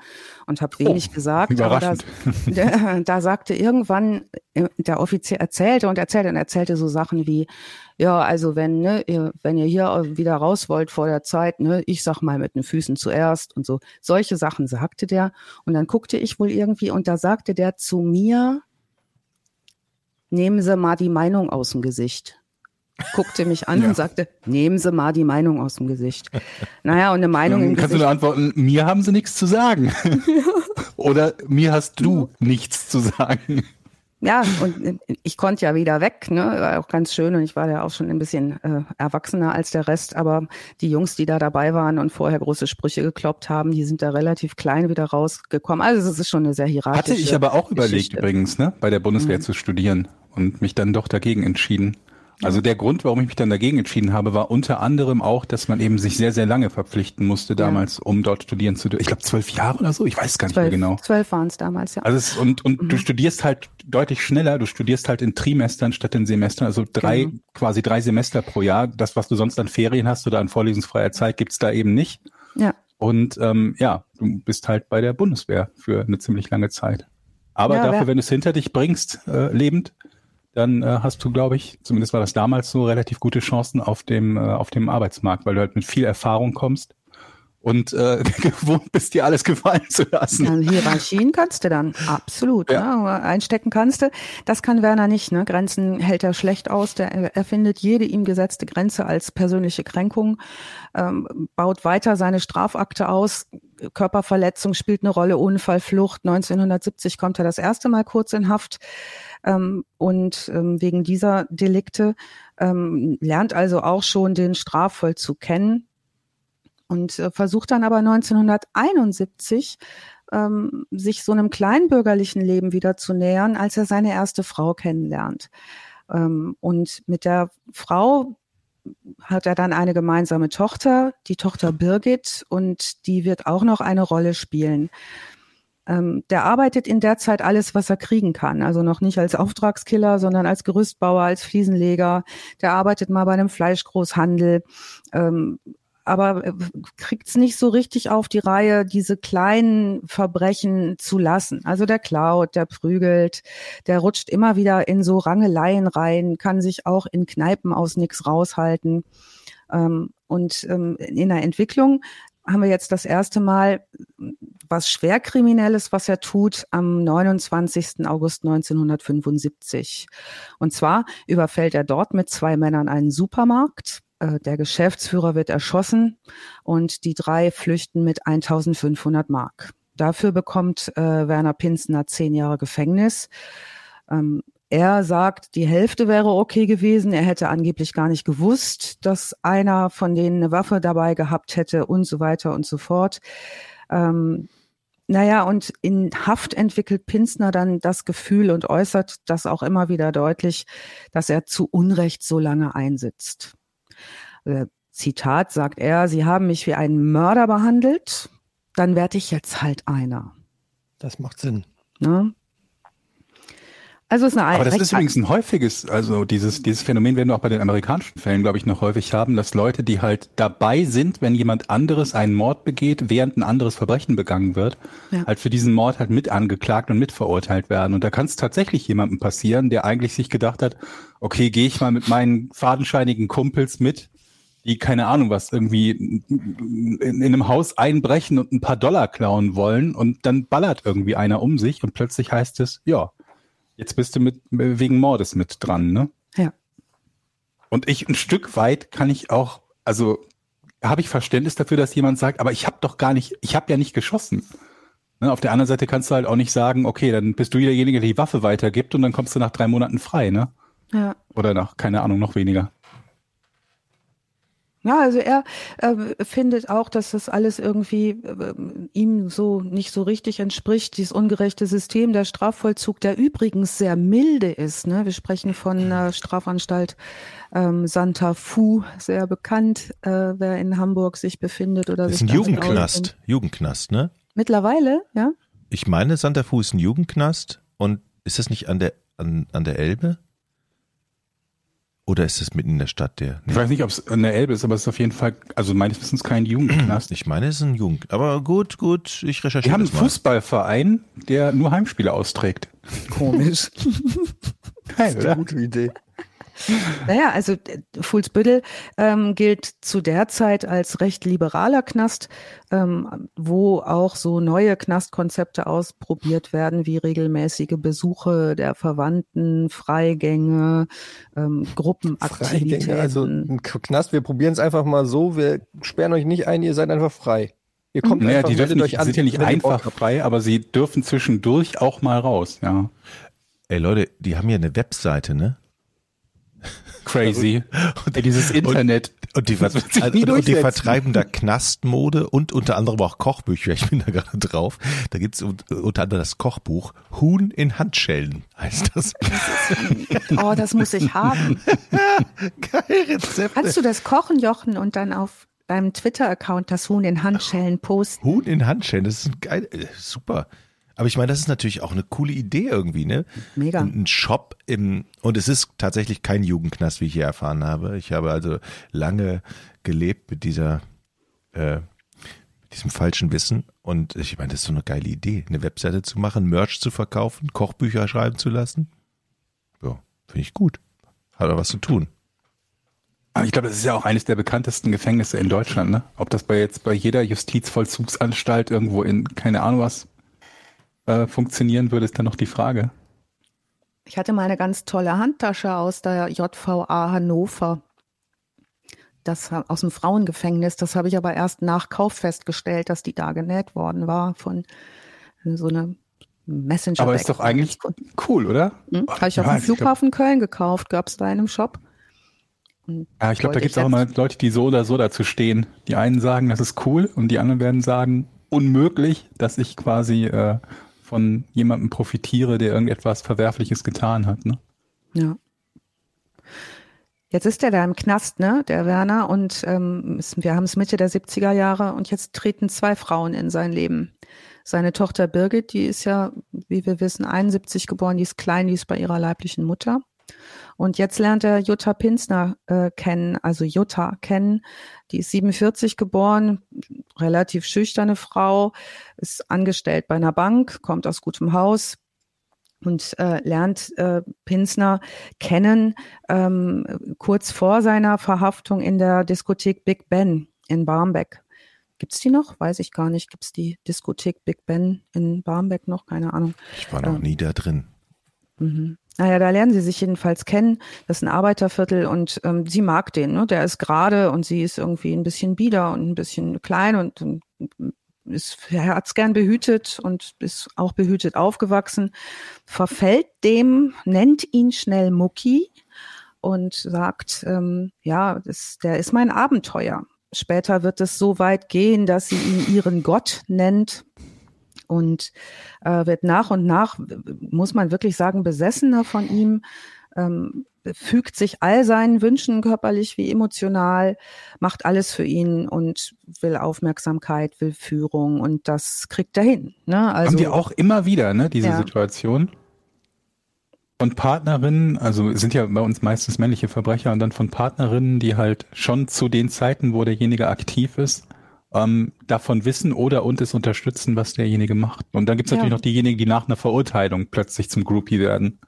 und habe wenig oh, gesagt. Aber da, da, da sagte irgendwann äh, der Offizier erzählte und erzählte und erzählte so Sachen wie, ja, also wenn, ne, ihr, wenn ihr hier wieder raus wollt vor der Zeit, ne, ich sag mal mit den Füßen zuerst und so. Solche Sachen sagte der. Und dann guckte ich wohl irgendwie und da sagte der zu mir, nehmen Sie mal die Meinung aus dem Gesicht guckte mich an ja. und sagte, nehmen Sie mal die Meinung aus dem Gesicht. Naja, und eine Meinung Dann im Kannst Gesicht. du nur antworten, mir haben Sie nichts zu sagen. Oder mir hast du nichts zu sagen. Ja, und ich konnte ja wieder weg, ne? War auch ganz schön und ich war ja auch schon ein bisschen äh, erwachsener als der Rest, aber die Jungs, die da dabei waren und vorher große Sprüche gekloppt haben, die sind da relativ klein wieder rausgekommen. Also es ist schon eine sehr hierarchische Hatte ich aber auch überlegt Geschichte. übrigens, ne, bei der Bundeswehr mhm. zu studieren und mich dann doch dagegen entschieden. Also der Grund, warum ich mich dann dagegen entschieden habe, war unter anderem auch, dass man eben sich sehr, sehr lange verpflichten musste damals, ja. um dort studieren zu dürfen. Ich glaube zwölf Jahre oder so, ich weiß gar nicht zwölf, mehr genau. Zwölf waren es damals, ja. Also es, und und mhm. du studierst halt deutlich schneller, du studierst halt in Trimestern statt in Semestern, also drei, genau. quasi drei Semester pro Jahr. Das, was du sonst an Ferien hast oder an vorlesungsfreier Zeit, gibt's da eben nicht. Ja. Und ähm, ja, du bist halt bei der Bundeswehr für eine ziemlich lange Zeit. Aber ja, dafür, wenn du es hinter dich bringst, äh, lebend, dann äh, hast du, glaube ich, zumindest war das damals so, relativ gute Chancen auf dem, äh, auf dem Arbeitsmarkt, weil du halt mit viel Erfahrung kommst und äh, gewohnt bist, dir alles gefallen zu lassen. Ja, Hierarchien kannst du dann, absolut. Ja. Ne? Einstecken kannst du. Das kann Werner nicht. Ne? Grenzen hält er schlecht aus. Der erfindet jede ihm gesetzte Grenze als persönliche Kränkung, ähm, baut weiter seine Strafakte aus. Körperverletzung spielt eine Rolle, Unfallflucht. 1970 kommt er das erste Mal kurz in Haft ähm, und ähm, wegen dieser Delikte ähm, lernt also auch schon den Strafvollzug kennen und äh, versucht dann aber 1971 ähm, sich so einem kleinbürgerlichen Leben wieder zu nähern, als er seine erste Frau kennenlernt. Ähm, und mit der Frau hat er dann eine gemeinsame Tochter, die Tochter Birgit, und die wird auch noch eine Rolle spielen. Ähm, der arbeitet in der Zeit alles, was er kriegen kann. Also noch nicht als Auftragskiller, sondern als Gerüstbauer, als Fliesenleger. Der arbeitet mal bei einem Fleischgroßhandel. Ähm, aber äh, kriegt es nicht so richtig auf die Reihe, diese kleinen Verbrechen zu lassen. Also der klaut, der prügelt, der rutscht immer wieder in so Rangeleien rein, kann sich auch in Kneipen aus nix raushalten. Ähm, und ähm, in der Entwicklung haben wir jetzt das erste Mal was Schwerkriminelles, was er tut, am 29. August 1975. Und zwar überfällt er dort mit zwei Männern einen Supermarkt. Äh, der Geschäftsführer wird erschossen und die drei flüchten mit 1500 Mark. Dafür bekommt äh, Werner Pinsner zehn Jahre Gefängnis. Ähm, er sagt, die Hälfte wäre okay gewesen. Er hätte angeblich gar nicht gewusst, dass einer von denen eine Waffe dabei gehabt hätte und so weiter und so fort. Ähm, naja, und in Haft entwickelt Pinsner dann das Gefühl und äußert das auch immer wieder deutlich, dass er zu Unrecht so lange einsitzt. Äh, Zitat sagt er, Sie haben mich wie einen Mörder behandelt, dann werde ich jetzt halt einer. Das macht Sinn. Ne? Also ist eine Aber das ist übrigens ein häufiges, also dieses, dieses Phänomen werden wir auch bei den amerikanischen Fällen, glaube ich, noch häufig haben, dass Leute, die halt dabei sind, wenn jemand anderes einen Mord begeht, während ein anderes Verbrechen begangen wird, ja. halt für diesen Mord halt mit angeklagt und mitverurteilt werden. Und da kann es tatsächlich jemandem passieren, der eigentlich sich gedacht hat, okay, gehe ich mal mit meinen fadenscheinigen Kumpels mit, die keine Ahnung was irgendwie in, in einem Haus einbrechen und ein paar Dollar klauen wollen und dann ballert irgendwie einer um sich und plötzlich heißt es, ja, Jetzt bist du mit wegen Mordes mit dran, ne? Ja. Und ich ein Stück weit kann ich auch, also habe ich Verständnis dafür, dass jemand sagt, aber ich habe doch gar nicht, ich habe ja nicht geschossen. Ne, auf der anderen Seite kannst du halt auch nicht sagen, okay, dann bist du derjenige, der die Waffe weitergibt und dann kommst du nach drei Monaten frei, ne? Ja. Oder nach, keine Ahnung, noch weniger. Ja, also er äh, findet auch, dass das alles irgendwie äh, ihm so nicht so richtig entspricht, dieses ungerechte System, der Strafvollzug, der übrigens sehr milde ist. Ne? Wir sprechen von äh, Strafanstalt ähm, Santa Fu, sehr bekannt, äh, wer in Hamburg sich befindet oder das ist ein Jugendknast, Jugendknast, ne? Mittlerweile, ja. Ich meine, Santa Fu ist ein Jugendknast und ist das nicht an der an, an der Elbe? Oder ist es mitten in der Stadt der? Nee. Ich weiß nicht, ob es an der Elbe ist, aber es ist auf jeden Fall, also meines Wissens kein Jugendknast. Ich meine, es ist ein Jugend. Aber gut, gut, ich recherchiere. Wir haben einen Fußballverein, der nur Heimspiele austrägt. Komisch. Geil, oder? Gute Idee. Naja, also äh, Fuhlsbüttel ähm, gilt zu der Zeit als recht liberaler Knast, ähm, wo auch so neue Knastkonzepte ausprobiert werden, wie regelmäßige Besuche der Verwandten, Freigänge, ähm, Gruppenaktivitäten. Freigänge, also ein Knast, wir probieren es einfach mal so, wir sperren euch nicht ein, ihr seid einfach frei. Ihr kommt naja, einfach, die dürfen nicht, sind ja nicht einfach frei, aber sie dürfen zwischendurch auch mal raus, ja. Ey Leute, die haben ja eine Webseite, ne? Crazy. Und, dieses Internet. Und, und, die, also, und, die, vertreiben da Knastmode und unter anderem auch Kochbücher. Ich bin da gerade drauf. Da gibt's unter anderem das Kochbuch Huhn in Handschellen, heißt das. oh, das muss ich haben. Geil Rezept. Kannst du das kochen, Jochen, und dann auf deinem Twitter-Account das Huhn in Handschellen posten? Huhn in Handschellen, das ist ein geil, äh, super. Aber ich meine, das ist natürlich auch eine coole Idee irgendwie, ne? Mega. Ein Shop im, und es ist tatsächlich kein Jugendknast, wie ich hier erfahren habe. Ich habe also lange gelebt mit dieser, äh, mit diesem falschen Wissen. Und ich meine, das ist so eine geile Idee, eine Webseite zu machen, Merch zu verkaufen, Kochbücher schreiben zu lassen. Ja, finde ich gut. Hat er was zu tun. Aber ich glaube, das ist ja auch eines der bekanntesten Gefängnisse in Deutschland, ne? Ob das bei jetzt bei jeder Justizvollzugsanstalt irgendwo in, keine Ahnung was, äh, funktionieren würde, ist dann noch die Frage. Ich hatte mal eine ganz tolle Handtasche aus der JVA Hannover. Das aus dem Frauengefängnis. Das habe ich aber erst nach Kauf festgestellt, dass die da genäht worden war von so einer Messenger. Aber ist doch eigentlich cool, oder? Hm? Habe ich auf dem Flughafen glaub, Köln gekauft, gab es da in einem Shop. Und ja, ich glaube, da gibt es auch immer Leute, die so oder so dazu stehen. Die einen sagen, das ist cool und die anderen werden sagen, unmöglich, dass ich quasi äh, von jemandem profitiere, der irgendetwas Verwerfliches getan hat. Ne? Ja. Jetzt ist er da im Knast, ne, der Werner, und ähm, wir haben es Mitte der 70er Jahre und jetzt treten zwei Frauen in sein Leben. Seine Tochter Birgit, die ist ja, wie wir wissen, 71 geboren, die ist klein, die ist bei ihrer leiblichen Mutter. Und jetzt lernt er Jutta Pinsner äh, kennen, also Jutta kennen. Die ist 47 geboren, relativ schüchterne Frau, ist angestellt bei einer Bank, kommt aus gutem Haus, und äh, lernt äh, Pinsner kennen ähm, kurz vor seiner Verhaftung in der Diskothek Big Ben in Barmbek. Gibt's die noch? Weiß ich gar nicht. Gibt's die Diskothek Big Ben in Barmbek noch? Keine Ahnung. Ich war noch ähm, nie da drin. Mhm. Naja, da lernen sie sich jedenfalls kennen. Das ist ein Arbeiterviertel und ähm, sie mag den. Ne? Der ist gerade und sie ist irgendwie ein bisschen bieder und ein bisschen klein und, und ist herzgern behütet und ist auch behütet aufgewachsen. Verfällt dem, nennt ihn schnell Mucki und sagt, ähm, ja, das, der ist mein Abenteuer. Später wird es so weit gehen, dass sie ihn ihren Gott nennt und äh, wird nach und nach, muss man wirklich sagen, besessener von ihm, ähm, fügt sich all seinen Wünschen körperlich wie emotional, macht alles für ihn und will Aufmerksamkeit, will Führung und das kriegt er hin. Ne? Also, Haben wir auch immer wieder, ne, diese ja. Situation? Von Partnerinnen, also sind ja bei uns meistens männliche Verbrecher und dann von Partnerinnen, die halt schon zu den Zeiten, wo derjenige aktiv ist, ähm, davon wissen oder und es unterstützen, was derjenige macht. Und dann gibt es ja. natürlich noch diejenigen, die nach einer Verurteilung plötzlich zum Groupie werden.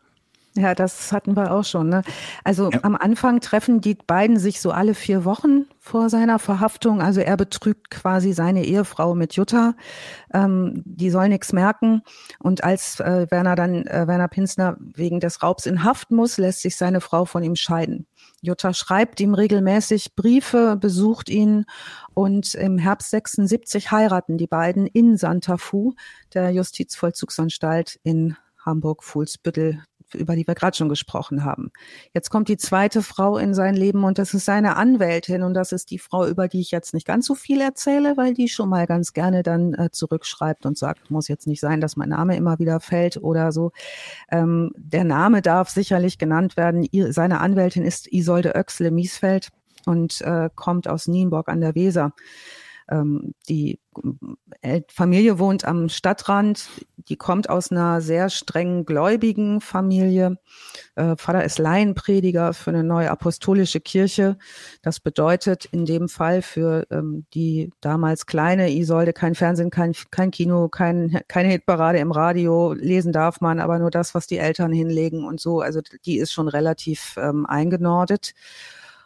Ja, das hatten wir auch schon. Ne? Also ja. am Anfang treffen die beiden sich so alle vier Wochen vor seiner Verhaftung. Also er betrügt quasi seine Ehefrau mit Jutta. Ähm, die soll nichts merken. Und als äh, Werner dann, äh, Werner Pinsner wegen des Raubs in Haft muss, lässt sich seine Frau von ihm scheiden. Jutta schreibt ihm regelmäßig Briefe, besucht ihn und im Herbst 76 heiraten die beiden in Santa Fu, der Justizvollzugsanstalt in Hamburg-Fuhlsbüttel über die wir gerade schon gesprochen haben. Jetzt kommt die zweite Frau in sein Leben und das ist seine Anwältin und das ist die Frau, über die ich jetzt nicht ganz so viel erzähle, weil die schon mal ganz gerne dann äh, zurückschreibt und sagt, muss jetzt nicht sein, dass mein Name immer wieder fällt oder so. Ähm, der Name darf sicherlich genannt werden. seine Anwältin ist Isolde Oechsle Miesfeld und äh, kommt aus Nienburg an der Weser. Ähm, die Familie wohnt am Stadtrand, die kommt aus einer sehr streng gläubigen Familie. Äh, Vater ist Laienprediger für eine neue apostolische Kirche. Das bedeutet in dem Fall für ähm, die damals kleine Isolde kein Fernsehen, kein, kein Kino, kein, keine Hitparade im Radio. Lesen darf man, aber nur das, was die Eltern hinlegen und so. Also die ist schon relativ ähm, eingenordet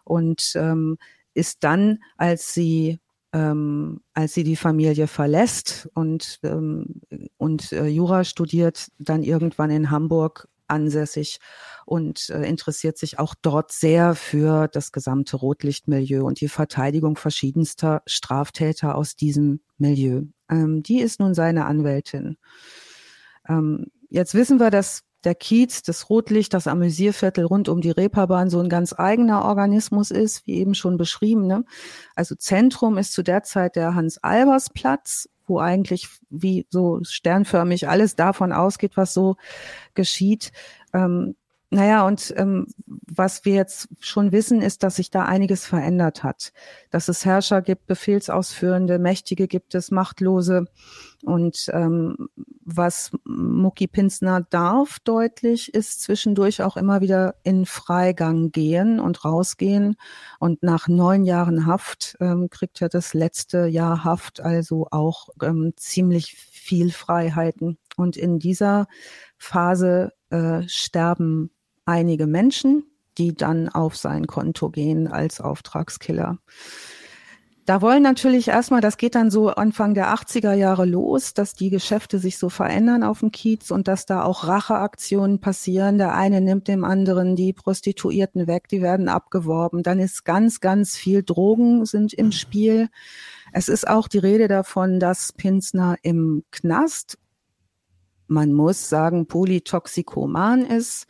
und ähm, ist dann, als sie ähm, als sie die Familie verlässt und, ähm, und äh, Jura studiert, dann irgendwann in Hamburg ansässig und äh, interessiert sich auch dort sehr für das gesamte Rotlichtmilieu und die Verteidigung verschiedenster Straftäter aus diesem Milieu. Ähm, die ist nun seine Anwältin. Ähm, jetzt wissen wir, dass der Kiez, das Rotlicht, das Amüsierviertel rund um die Reeperbahn so ein ganz eigener Organismus ist, wie eben schon beschrieben. Ne? Also Zentrum ist zu der Zeit der Hans-Albers-Platz, wo eigentlich wie so sternförmig alles davon ausgeht, was so geschieht. Ähm, naja, und ähm, was wir jetzt schon wissen, ist, dass sich da einiges verändert hat. Dass es Herrscher gibt, Befehlsausführende, Mächtige gibt es, Machtlose. Und ähm, was Mucki Pinsner darf deutlich, ist zwischendurch auch immer wieder in Freigang gehen und rausgehen. Und nach neun Jahren Haft ähm, kriegt er das letzte Jahr Haft also auch ähm, ziemlich viel Freiheiten. Und in dieser Phase äh, sterben einige Menschen, die dann auf sein Konto gehen als Auftragskiller. Da wollen natürlich erstmal, das geht dann so Anfang der 80er Jahre los, dass die Geschäfte sich so verändern auf dem Kiez und dass da auch Racheaktionen passieren. Der eine nimmt dem anderen die Prostituierten weg, die werden abgeworben. Dann ist ganz, ganz viel Drogen sind im Spiel. Es ist auch die Rede davon, dass Pinsner im Knast, man muss sagen, polytoxikoman ist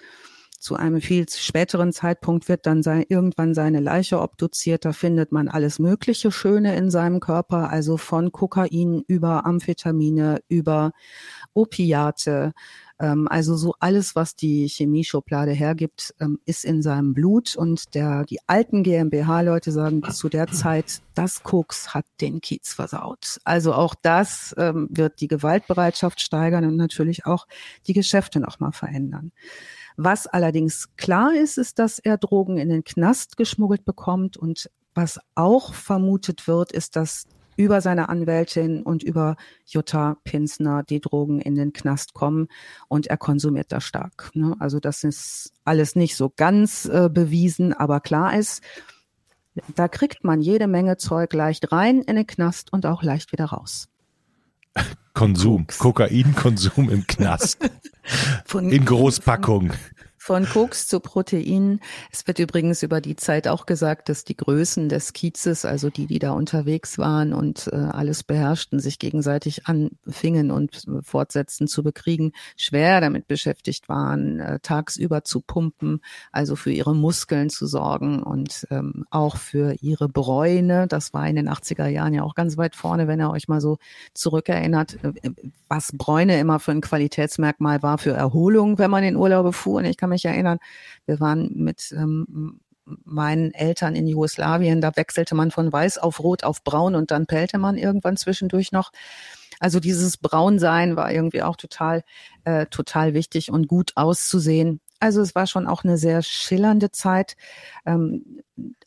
zu einem viel späteren Zeitpunkt wird dann sein, irgendwann seine Leiche obduziert. Da findet man alles Mögliche Schöne in seinem Körper, also von Kokain über Amphetamine, über Opiate. Ähm, also so alles, was die Chemieschublade hergibt, ähm, ist in seinem Blut. Und der, die alten GmbH-Leute sagen zu der Zeit, das Koks hat den Kiez versaut. Also auch das ähm, wird die Gewaltbereitschaft steigern und natürlich auch die Geschäfte nochmal verändern. Was allerdings klar ist, ist, dass er Drogen in den Knast geschmuggelt bekommt und was auch vermutet wird, ist, dass über seine Anwältin und über Jutta Pinsner die Drogen in den Knast kommen und er konsumiert da stark. Ne? Also das ist alles nicht so ganz äh, bewiesen, aber klar ist, da kriegt man jede Menge Zeug leicht rein in den Knast und auch leicht wieder raus. Konsum, Kokainkonsum im Knast. Von in Großpackung. Von Koks zu Proteinen. Es wird übrigens über die Zeit auch gesagt, dass die Größen des Kiezes, also die, die da unterwegs waren und äh, alles beherrschten, sich gegenseitig anfingen und fortsetzten zu bekriegen, schwer damit beschäftigt waren, äh, tagsüber zu pumpen, also für ihre Muskeln zu sorgen und ähm, auch für ihre Bräune. Das war in den 80er Jahren ja auch ganz weit vorne, wenn ihr euch mal so zurückerinnert, äh, was Bräune immer für ein Qualitätsmerkmal war für Erholung, wenn man in Urlaube fuhr. Und ich kann mich erinnern, wir waren mit ähm, meinen Eltern in Jugoslawien, da wechselte man von weiß auf rot auf braun und dann pellte man irgendwann zwischendurch noch. Also dieses Braunsein war irgendwie auch total, äh, total wichtig und gut auszusehen. Also es war schon auch eine sehr schillernde Zeit, ähm,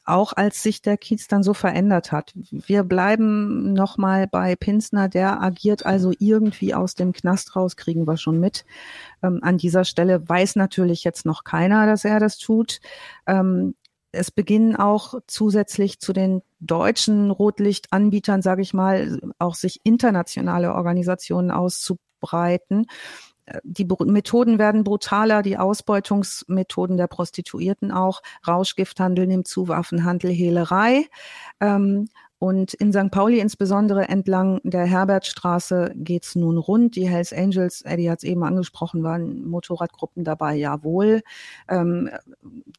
auch als sich der Kiez dann so verändert hat. Wir bleiben nochmal bei Pinsner, der agiert also irgendwie aus dem Knast raus, kriegen wir schon mit. Ähm, an dieser Stelle weiß natürlich jetzt noch keiner, dass er das tut. Ähm, es beginnen auch zusätzlich zu den deutschen Rotlichtanbietern, sage ich mal, auch sich internationale Organisationen auszubreiten. Die Methoden werden brutaler, die Ausbeutungsmethoden der Prostituierten auch. Rauschgifthandel nimmt zu, Waffenhandel, Hehlerei. Ähm, und in St. Pauli insbesondere entlang der Herbertstraße geht's nun rund. Die Hells Angels, Eddie hat es eben angesprochen, waren Motorradgruppen dabei, jawohl. Ähm,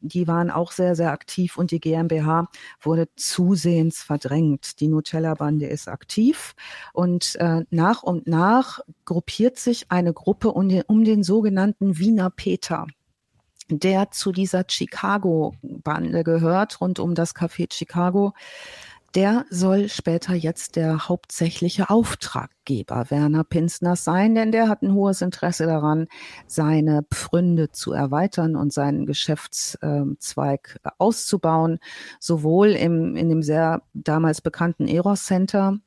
die waren auch sehr, sehr aktiv und die GmbH wurde zusehends verdrängt. Die Nutella-Bande ist aktiv und äh, nach und nach gruppiert sich eine Gruppe um den, um den sogenannten Wiener Peter der zu dieser Chicago-Bande gehört, rund um das Café Chicago der soll später jetzt der hauptsächliche Auftraggeber Werner Pinsners sein, denn der hat ein hohes Interesse daran, seine Pfründe zu erweitern und seinen Geschäftszweig auszubauen, sowohl im, in dem sehr damals bekannten Eros Center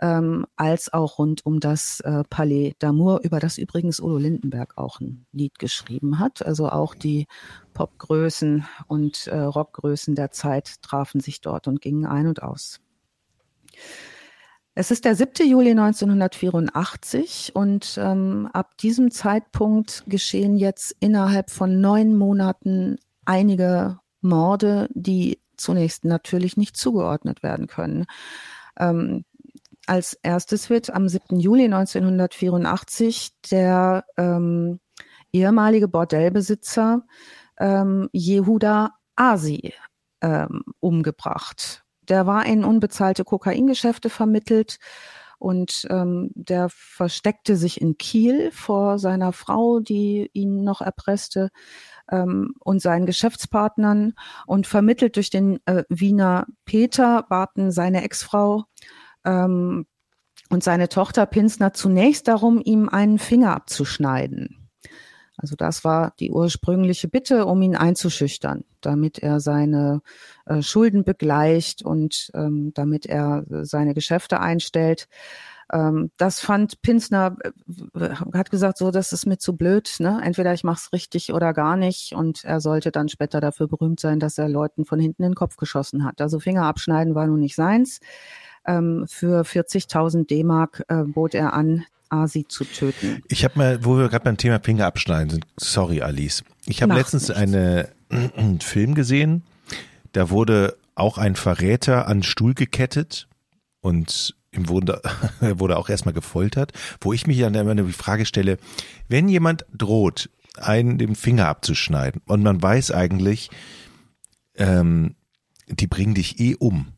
ähm, als auch rund um das äh, Palais d'Amour, über das übrigens Udo Lindenberg auch ein Lied geschrieben hat. Also auch die Popgrößen und äh, Rockgrößen der Zeit trafen sich dort und gingen ein und aus. Es ist der 7. Juli 1984 und ähm, ab diesem Zeitpunkt geschehen jetzt innerhalb von neun Monaten einige Morde, die zunächst natürlich nicht zugeordnet werden können. Ähm, als erstes wird am 7. Juli 1984 der ähm, ehemalige Bordellbesitzer ähm, Jehuda Asi ähm, umgebracht. Der war in unbezahlte Kokaingeschäfte vermittelt und ähm, der versteckte sich in Kiel vor seiner Frau, die ihn noch erpresste ähm, und seinen Geschäftspartnern und vermittelt durch den äh, Wiener Peter baten seine Ex-Frau ähm, und seine Tochter Pinsner zunächst darum, ihm einen Finger abzuschneiden. Also das war die ursprüngliche Bitte, um ihn einzuschüchtern, damit er seine äh, Schulden begleicht und ähm, damit er seine Geschäfte einstellt. Ähm, das fand Pinsner, äh, hat gesagt, so, das ist mir zu blöd. Ne? Entweder ich mache es richtig oder gar nicht. Und er sollte dann später dafür berühmt sein, dass er Leuten von hinten in den Kopf geschossen hat. Also Finger abschneiden war nun nicht seins. Ähm, für 40.000 D-Mark äh, bot er an, Asi zu töten. Ich habe mal, wo wir gerade beim Thema Finger abschneiden sind, sorry Alice, ich habe letztens eine, einen Film gesehen, da wurde auch ein Verräter an Stuhl gekettet und ihm wurde, wurde auch erstmal gefoltert, wo ich mich dann immer die Frage stelle, wenn jemand droht, einen den Finger abzuschneiden und man weiß eigentlich, ähm, die bringen dich eh um,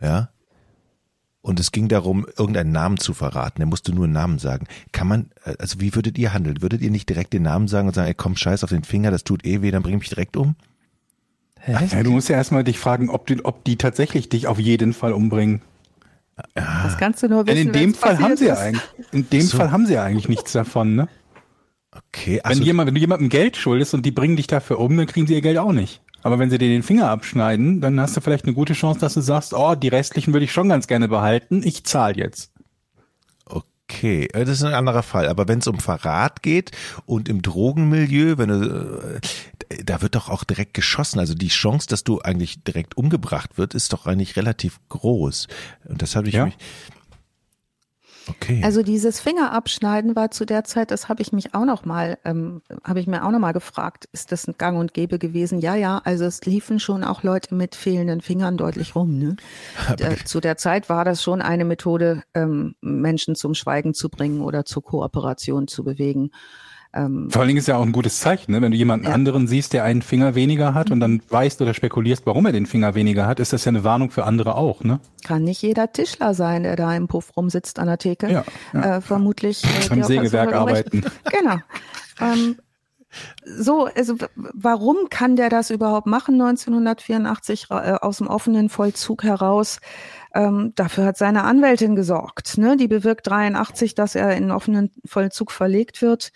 ja, und es ging darum, irgendeinen Namen zu verraten. Er musste nur einen Namen sagen. Kann man, also wie würdet ihr handeln? Würdet ihr nicht direkt den Namen sagen und sagen, ey, komm, scheiß auf den Finger, das tut eh weh, dann bring mich direkt um? Ja, du musst ja erstmal dich fragen, ob die, ob die tatsächlich dich auf jeden Fall umbringen. Ja. Das kannst du nur wissen. Denn in dem Fall haben sie ja eigentlich, in dem so. Fall haben sie ja eigentlich nichts davon, ne? Okay, also wenn jemand, wenn du jemandem Geld schuldest und die bringen dich dafür um, dann kriegen sie ihr Geld auch nicht. Aber wenn sie dir den Finger abschneiden, dann hast du vielleicht eine gute Chance, dass du sagst, oh, die restlichen würde ich schon ganz gerne behalten, ich zahle jetzt. Okay, äh, das ist ein anderer Fall. Aber wenn es um Verrat geht und im Drogenmilieu, wenn du, äh, da wird doch auch direkt geschossen. Also die Chance, dass du eigentlich direkt umgebracht wird, ist doch eigentlich relativ groß. Und das habe ich ja. mich. Okay. Also dieses Fingerabschneiden war zu der Zeit, das habe ich mich auch noch mal, ähm, habe ich mir auch noch mal gefragt, ist das ein Gang und Gäbe gewesen? Ja, ja, also es liefen schon auch Leute mit fehlenden Fingern deutlich rum. Ne? äh, zu der Zeit war das schon eine Methode, ähm, Menschen zum Schweigen zu bringen oder zur Kooperation zu bewegen. Ähm, Vor allen Dingen ist ja auch ein gutes Zeichen, ne? wenn du jemanden ja. anderen siehst, der einen Finger weniger hat und dann weißt oder spekulierst, warum er den Finger weniger hat, ist das ja eine Warnung für andere auch. Ne? Kann nicht jeder Tischler sein, der da im Puff rumsitzt an der Theke. Ja, ja. Äh, vermutlich. Äh, Am Sägewerk arbeiten. Genau. Ähm, so, also warum kann der das überhaupt machen 1984 äh, aus dem offenen Vollzug heraus? Ähm, dafür hat seine Anwältin gesorgt. Ne? Die bewirkt 83, dass er in offenen Vollzug verlegt wird.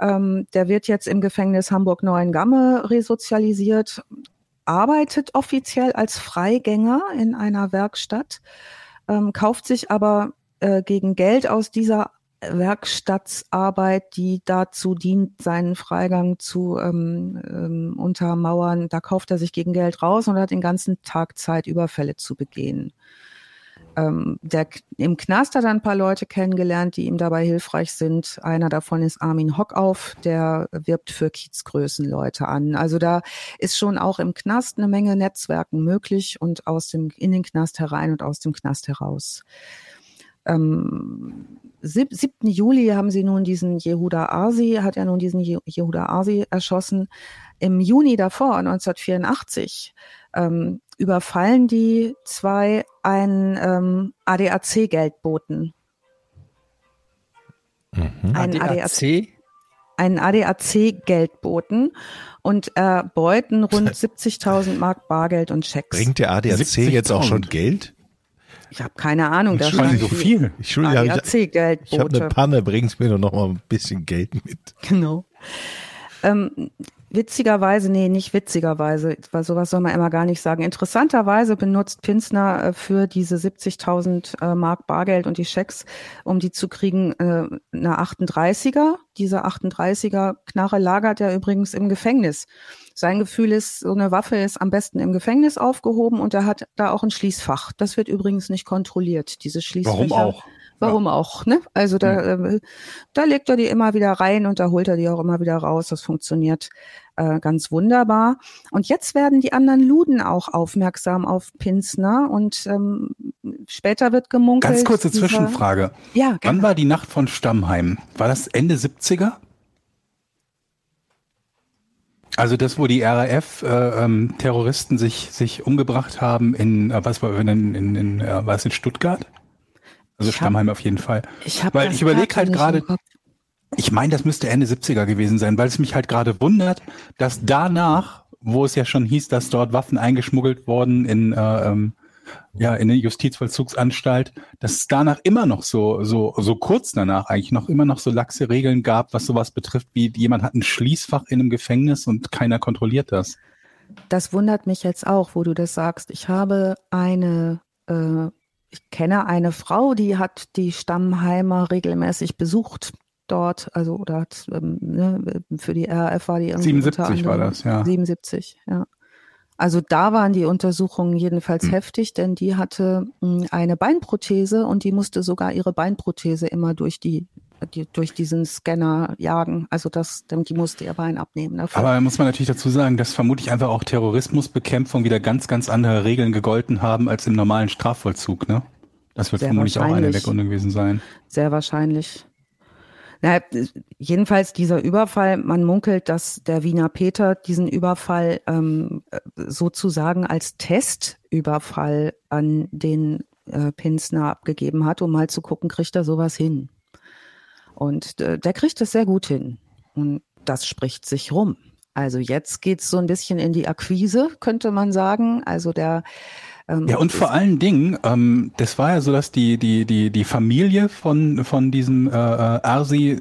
Ähm, der wird jetzt im Gefängnis Hamburg-Neuengamme resozialisiert, arbeitet offiziell als Freigänger in einer Werkstatt, ähm, kauft sich aber äh, gegen Geld aus dieser Werkstattsarbeit, die dazu dient, seinen Freigang zu ähm, ähm, untermauern. Da kauft er sich gegen Geld raus und hat den ganzen Tag Zeit, Überfälle zu begehen ähm, der, im Knast hat er ein paar Leute kennengelernt, die ihm dabei hilfreich sind. Einer davon ist Armin Hockauf, der wirbt für Kiezgrößenleute an. Also da ist schon auch im Knast eine Menge Netzwerken möglich und aus dem, in den Knast herein und aus dem Knast heraus. Ähm, 7. Juli haben sie nun diesen Jehuda Arsi, hat er nun diesen Jehuda Arsi erschossen. Im Juni davor, 1984, ähm, überfallen die zwei einen ähm, ADAC-Geldboten. Mhm. Ein ADAC? Einen ADAC-Geldboten und erbeuten rund 70.000 Mark Bargeld und Schecks. Bringt der ADAC jetzt auch schon Geld? Ich habe keine Ahnung. Da stand so viel. Entschuldigung, ADAC-Geldbote. Ich habe eine Panne, bringst mir doch noch mal ein bisschen Geld mit. Genau. Ähm, Witzigerweise, nee, nicht witzigerweise, weil sowas soll man immer gar nicht sagen. Interessanterweise benutzt Pinsner äh, für diese 70.000 äh, Mark Bargeld und die Schecks, um die zu kriegen, äh, eine 38er. Diese 38er Knarre lagert er übrigens im Gefängnis. Sein Gefühl ist, so eine Waffe ist am besten im Gefängnis aufgehoben und er hat da auch ein Schließfach. Das wird übrigens nicht kontrolliert, diese Schließfächer. Warum auch? Warum ja. auch, ne? Also da, äh, da legt er die immer wieder rein und da holt er die auch immer wieder raus. Das funktioniert äh, ganz wunderbar. Und jetzt werden die anderen Luden auch aufmerksam auf Pinsner und ähm, später wird gemunkelt. Ganz kurze dieser, Zwischenfrage. Ja, gerne. Wann war die Nacht von Stammheim? War das Ende 70er? Also das, wo die RAF-Terroristen äh, ähm, sich sich umgebracht haben in äh, was war in, in, in, in äh, war es in Stuttgart? Also ich Stammheim hab, auf jeden Fall. Ich hab weil ich überlege halt gerade, ich meine, das müsste Ende 70er gewesen sein, weil es mich halt gerade wundert, dass danach, wo es ja schon hieß, dass dort Waffen eingeschmuggelt wurden in äh, ähm, ja in eine Justizvollzugsanstalt, dass es danach immer noch so so so kurz danach eigentlich noch immer noch so laxe Regeln gab, was sowas betrifft, wie jemand hat ein Schließfach in einem Gefängnis und keiner kontrolliert das. Das wundert mich jetzt auch, wo du das sagst. Ich habe eine äh, ich kenne eine Frau, die hat die Stammheimer regelmäßig besucht dort, also oder hat ähm, ne, für die RAF war die irgendwie 77 war das, ja. 77, ja. Also da waren die Untersuchungen jedenfalls hm. heftig, denn die hatte hm, eine Beinprothese und die musste sogar ihre Beinprothese immer durch die, die durch diesen Scanner jagen. Also das, die musste ihr Bein abnehmen. Dafür. Aber muss man natürlich dazu sagen, dass vermutlich einfach auch Terrorismusbekämpfung wieder ganz, ganz andere Regeln gegolten haben als im normalen Strafvollzug, ne? Das wird Sehr vermutlich auch eine der Gründe gewesen sein. Sehr wahrscheinlich. Na, jedenfalls dieser Überfall, man munkelt, dass der Wiener Peter diesen Überfall ähm, sozusagen als Testüberfall an den äh, Pinsner abgegeben hat, um mal zu gucken, kriegt er sowas hin. Und äh, der kriegt es sehr gut hin. Und das spricht sich rum. Also jetzt geht's so ein bisschen in die Akquise, könnte man sagen. Also der ähm, ja, und vor allen Dingen, ähm, das war ja so, dass die, die, die, die Familie von, von diesem äh, äh, Arsi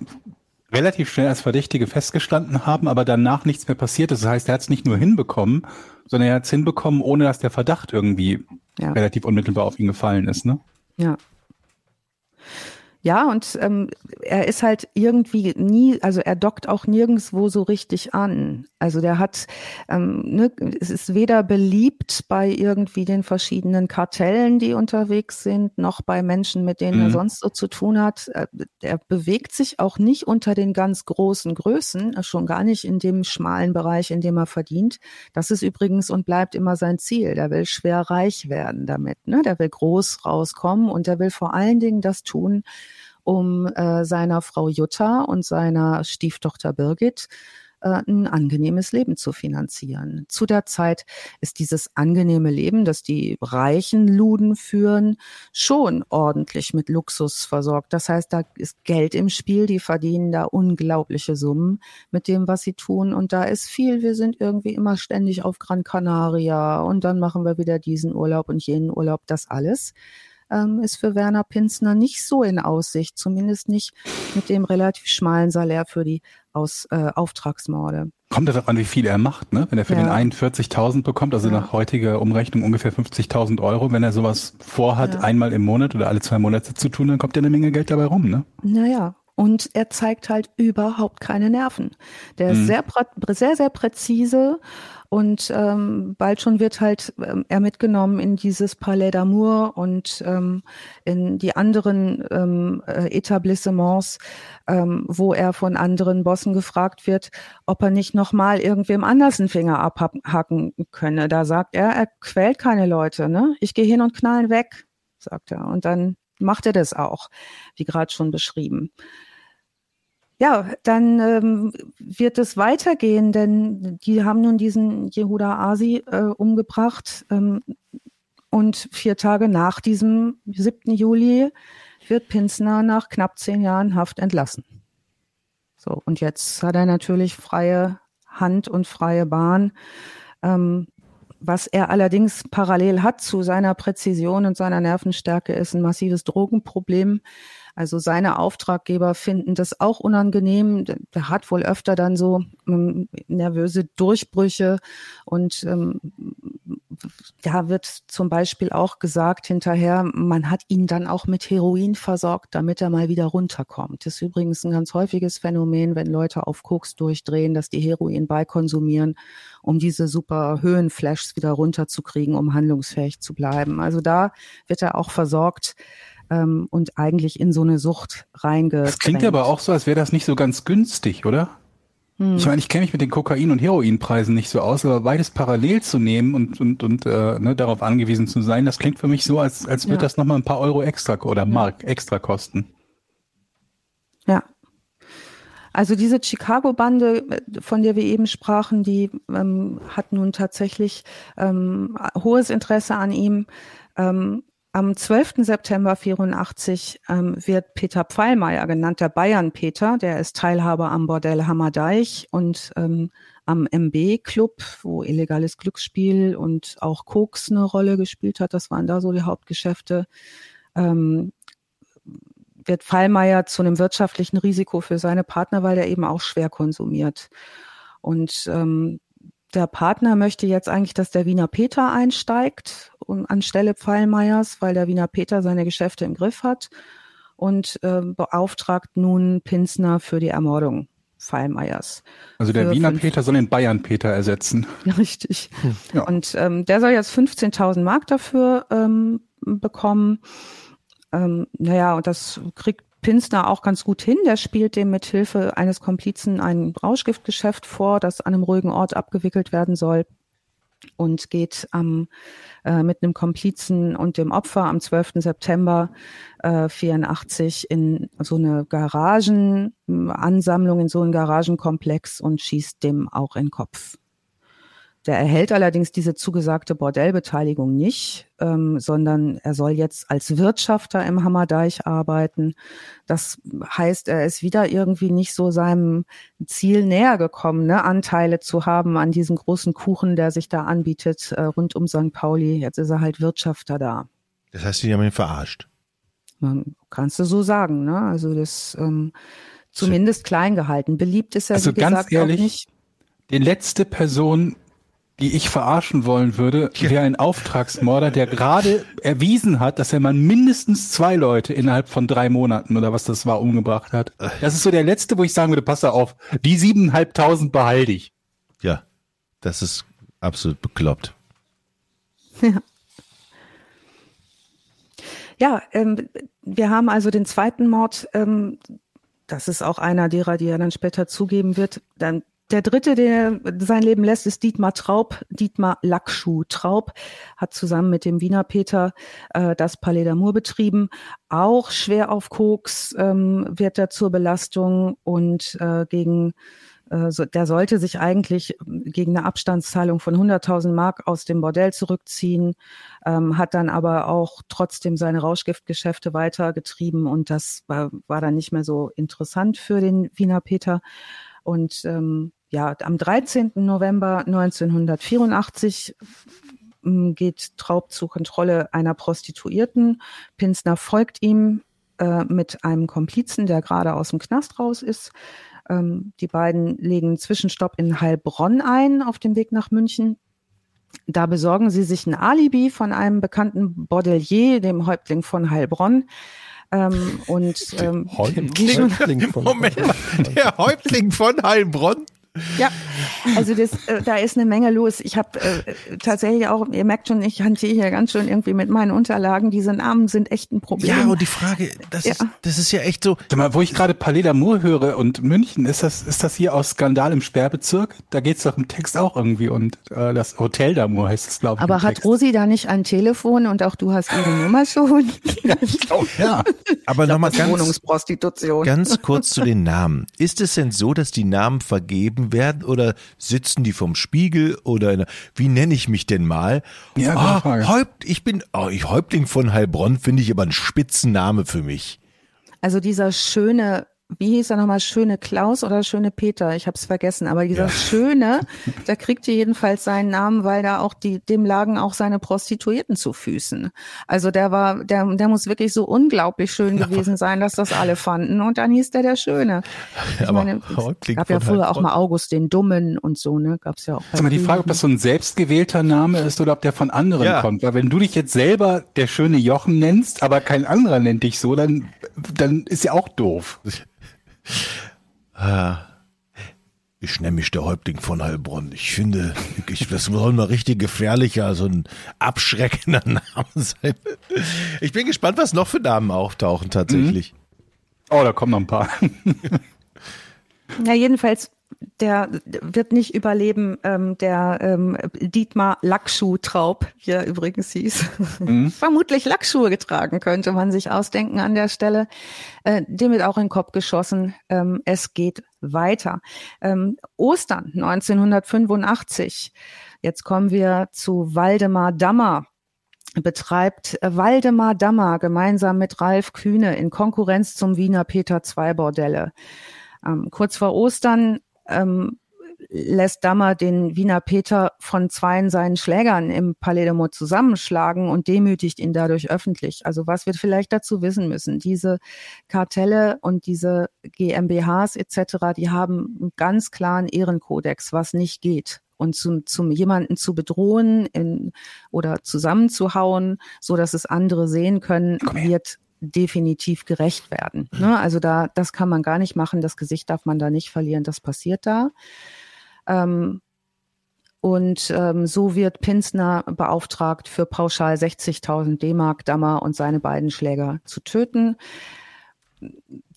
relativ schnell als Verdächtige festgestanden haben, aber danach nichts mehr passiert ist. Das heißt, er hat es nicht nur hinbekommen, sondern er hat es hinbekommen, ohne dass der Verdacht irgendwie ja. relativ unmittelbar auf ihn gefallen ist, ne? Ja. Ja, und ähm, er ist halt irgendwie nie, also er dockt auch nirgendswo so richtig an. Also der hat, ähm, ne, es ist weder beliebt bei irgendwie den verschiedenen Kartellen, die unterwegs sind, noch bei Menschen, mit denen mhm. er sonst so zu tun hat. Äh, er bewegt sich auch nicht unter den ganz großen Größen, äh, schon gar nicht in dem schmalen Bereich, in dem er verdient. Das ist übrigens und bleibt immer sein Ziel. Der will schwer reich werden damit. Ne? Der will groß rauskommen und der will vor allen Dingen das tun, um äh, seiner Frau Jutta und seiner Stieftochter Birgit äh, ein angenehmes Leben zu finanzieren. Zu der Zeit ist dieses angenehme Leben, das die reichen Luden führen, schon ordentlich mit Luxus versorgt. Das heißt, da ist Geld im Spiel, die verdienen da unglaubliche Summen mit dem, was sie tun. Und da ist viel, wir sind irgendwie immer ständig auf Gran Canaria und dann machen wir wieder diesen Urlaub und jenen Urlaub, das alles ähm, ist für Werner Pinsner nicht so in Aussicht, zumindest nicht mit dem relativ schmalen Salär für die Aus, äh, Auftragsmorde. Kommt darauf an, wie viel er macht, ne? Wenn er für ja. den einen 40.000 bekommt, also ja. nach heutiger Umrechnung ungefähr 50.000 Euro, wenn er sowas vorhat, ja. einmal im Monat oder alle zwei Monate zu tun, dann kommt ja eine Menge Geld dabei rum, ne? Naja, und er zeigt halt überhaupt keine Nerven. Der ist mhm. sehr, sehr, sehr präzise und ähm, bald schon wird halt ähm, er mitgenommen in dieses Palais d'Amour und ähm, in die anderen ähm, äh, Etablissements, ähm, wo er von anderen Bossen gefragt wird, ob er nicht nochmal irgendwem anders einen Finger abhacken könne. Da sagt er, er quält keine Leute. Ne? Ich gehe hin und knallen weg, sagt er. Und dann macht er das auch, wie gerade schon beschrieben. Ja, dann ähm, wird es weitergehen, denn die haben nun diesen Jehuda Asi äh, umgebracht. Ähm, und vier Tage nach diesem 7. Juli wird Pinsner nach knapp zehn Jahren Haft entlassen. So, und jetzt hat er natürlich freie Hand und freie Bahn. Ähm, was er allerdings parallel hat zu seiner Präzision und seiner Nervenstärke ist ein massives Drogenproblem. Also seine Auftraggeber finden das auch unangenehm. Der hat wohl öfter dann so ähm, nervöse Durchbrüche und ähm, da wird zum Beispiel auch gesagt hinterher, man hat ihn dann auch mit Heroin versorgt, damit er mal wieder runterkommt. Das ist übrigens ein ganz häufiges Phänomen, wenn Leute auf Koks durchdrehen, dass die Heroin beikonsumieren, um diese super Höhenflashs wieder runterzukriegen, um handlungsfähig zu bleiben. Also da wird er auch versorgt ähm, und eigentlich in so eine Sucht reingedrängt. Das klingt aber auch so, als wäre das nicht so ganz günstig, oder? Hm. Ich meine, ich kenne mich mit den Kokain- und Heroinpreisen nicht so aus, aber beides parallel zu nehmen und, und, und äh, ne, darauf angewiesen zu sein, das klingt für mich so, als, als würde ja. das nochmal ein paar Euro extra oder Mark extra kosten. Ja. Also diese Chicago-Bande, von der wir eben sprachen, die ähm, hat nun tatsächlich ähm, hohes Interesse an ihm. Ähm, am 12. September 84 ähm, wird Peter Pfeilmeier genannt, der Bayern-Peter, der ist Teilhaber am Bordell Hammerdeich und ähm, am MB-Club, wo illegales Glücksspiel und auch Koks eine Rolle gespielt hat. Das waren da so die Hauptgeschäfte. Ähm, wird Pfeilmeier zu einem wirtschaftlichen Risiko für seine Partner, weil er eben auch schwer konsumiert. Und ähm, der Partner möchte jetzt eigentlich, dass der Wiener Peter einsteigt um, anstelle Pfeilmeiers, weil der Wiener Peter seine Geschäfte im Griff hat und äh, beauftragt nun Pinsner für die Ermordung Pfeilmeiers. Also der Wiener Peter soll den Bayern Peter ersetzen. Richtig. Hm. Ja. Und ähm, der soll jetzt 15.000 Mark dafür ähm, bekommen. Ähm, naja, und das kriegt Pinsner auch ganz gut hin. Der spielt dem mit Hilfe eines Komplizen ein Rauschgiftgeschäft vor, das an einem ruhigen Ort abgewickelt werden soll und geht am äh, mit einem Komplizen und dem Opfer am 12. September äh, 84 in so eine Garagenansammlung, in so einen Garagenkomplex und schießt dem auch in den Kopf. Der erhält allerdings diese zugesagte Bordellbeteiligung nicht, ähm, sondern er soll jetzt als Wirtschafter im Hammerdeich arbeiten. Das heißt, er ist wieder irgendwie nicht so seinem Ziel näher gekommen, ne? Anteile zu haben an diesem großen Kuchen, der sich da anbietet äh, rund um St. Pauli. Jetzt ist er halt Wirtschafter da. Das heißt, die haben ihn verarscht. Man, kannst du so sagen, ne? Also das ähm, zumindest klein gehalten. Beliebt ist er, also wie ganz ehrlich, auch nicht. Die letzte Person, die ich verarschen wollen würde, wäre ein Auftragsmörder, der gerade erwiesen hat, dass er mal mindestens zwei Leute innerhalb von drei Monaten oder was das war umgebracht hat. Das ist so der letzte, wo ich sagen würde, pass auf, die siebeneinhalbtausend behalte ich. Ja, das ist absolut bekloppt. Ja. Ja, ähm, wir haben also den zweiten Mord, ähm, das ist auch einer derer, die er dann später zugeben wird. Dann der dritte, der sein Leben lässt, ist Dietmar Traub. Dietmar Lackschuh Traub hat zusammen mit dem Wiener Peter äh, das Palais d'Amour betrieben. Auch schwer auf Koks ähm, wird er zur Belastung und äh, gegen äh, so, der sollte sich eigentlich gegen eine Abstandszahlung von 100.000 Mark aus dem Bordell zurückziehen, ähm, hat dann aber auch trotzdem seine Rauschgiftgeschäfte weitergetrieben und das war, war dann nicht mehr so interessant für den Wiener Peter. Und ähm, ja, am 13. November 1984 hm, geht Traub zur Kontrolle einer Prostituierten. Pinsner folgt ihm äh, mit einem Komplizen, der gerade aus dem Knast raus ist. Ähm, die beiden legen Zwischenstopp in Heilbronn ein auf dem Weg nach München. Da besorgen sie sich ein Alibi von einem bekannten Bordelier, dem Häuptling von Heilbronn. Ähm, und ähm, Häuptling von Moment, der Häuptling von Heilbronn? Ja, also das, äh, da ist eine Menge los. Ich habe äh, tatsächlich auch, ihr merkt schon, ich hantiere hier ganz schön irgendwie mit meinen Unterlagen. Diese Namen sind echt ein Problem. Ja, und die Frage, das, ja. ist, das ist ja echt so. Sag mal, wo ich gerade Palais d'Amour höre und München, ist das, ist das hier aus Skandal im Sperrbezirk? Da geht's doch im Text auch irgendwie und äh, das Hotel d'Amour heißt es, glaube ich. Aber hat Text. Rosi da nicht ein Telefon und auch du hast ihre Nummer schon? ja, ich glaube, ja. Aber nochmal ganz, Wohnungsprostitution. ganz kurz zu den Namen. Ist es denn so, dass die Namen vergeben werden oder sitzen die vom Spiegel oder wie nenne ich mich denn mal? Ja, oh, Häupt, ich bin oh, ich Häuptling von Heilbronn finde ich aber ein Spitzenname für mich. Also dieser schöne wie hieß er nochmal, Schöne Klaus oder Schöne Peter? Ich habe es vergessen. Aber dieser ja. Schöne, der kriegte jedenfalls seinen Namen, weil da auch die, dem lagen auch seine Prostituierten zu Füßen. Also der war, der, der muss wirklich so unglaublich schön gewesen sein, dass das alle fanden. Und dann hieß der der Schöne. Ich Aber meine, es gab ja früher auch mal August den Dummen und so, ne? Gab's ja auch. Sag mal, die Frage, ob das so ein selbstgewählter Name ist oder ob der von anderen ja. kommt. Weil wenn du dich jetzt selber der schöne Jochen nennst, aber kein anderer nennt dich so, dann, dann ist ja auch doof. Ah, ich nenne mich der Häuptling von Heilbronn. Ich finde, ich, das soll mal richtig gefährlicher, so ein abschreckender Name sein. Ich bin gespannt, was noch für Namen auftauchen tatsächlich. Mhm. Oh, da kommen noch ein paar. Ja, jedenfalls der wird nicht überleben, ähm, der ähm, Dietmar Lackschuh-Traub, wie er übrigens hieß. Mhm. Vermutlich Lackschuhe getragen, könnte man sich ausdenken an der Stelle. Äh, dem wird auch in den Kopf geschossen. Ähm, es geht weiter. Ähm, Ostern 1985. Jetzt kommen wir zu Waldemar Dammer betreibt Waldemar Dammer gemeinsam mit Ralf Kühne in Konkurrenz zum Wiener Peter II Bordelle. Ähm, kurz vor Ostern ähm, lässt Dammer den Wiener Peter von zweien seinen Schlägern im Palais de Mont zusammenschlagen und demütigt ihn dadurch öffentlich. Also was wir vielleicht dazu wissen müssen, diese Kartelle und diese GmbHs etc., die haben einen ganz klaren Ehrenkodex, was nicht geht und zum, zum jemanden zu bedrohen in, oder zusammenzuhauen, so dass es andere sehen können, wird definitiv gerecht werden. Mhm. Ne? Also da, das kann man gar nicht machen. Das Gesicht darf man da nicht verlieren. Das passiert da. Ähm, und ähm, so wird Pinsner beauftragt, für pauschal 60.000 D-Mark Dammer und seine beiden Schläger zu töten.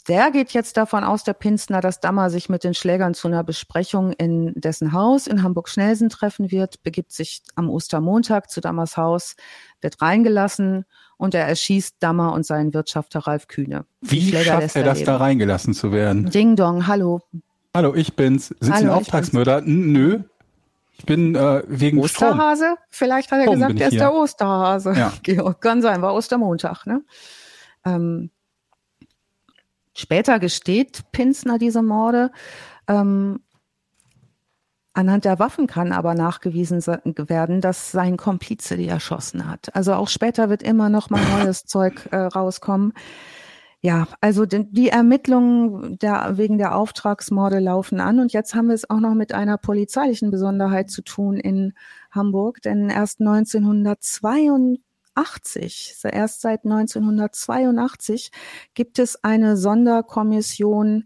Der geht jetzt davon aus, der Pinsner, dass Dammer sich mit den Schlägern zu einer Besprechung in dessen Haus in Hamburg-Schnelsen treffen wird, begibt sich am Ostermontag zu Dammers Haus, wird reingelassen und er erschießt Dammer und seinen Wirtschafter Ralf Kühne. Wie schafft er das, da reingelassen zu werden? Ding Dong, hallo. Hallo, ich bin's. Sind Sie ein Auftragsmörder? Nö. Ich bin äh, wegen Osterhase? Strom. Vielleicht hat er Strom gesagt, er ist der Osterhase. Ja. Georg, kann sein, war Ostermontag. Ne? Ähm, später gesteht Pinsner diese Morde. Ähm, Anhand der Waffen kann aber nachgewiesen werden, dass sein Komplize die erschossen hat. Also auch später wird immer noch mal neues Zeug äh, rauskommen. Ja, also die Ermittlungen der, wegen der Auftragsmorde laufen an und jetzt haben wir es auch noch mit einer polizeilichen Besonderheit zu tun in Hamburg, denn erst 1982, erst seit 1982 gibt es eine Sonderkommission,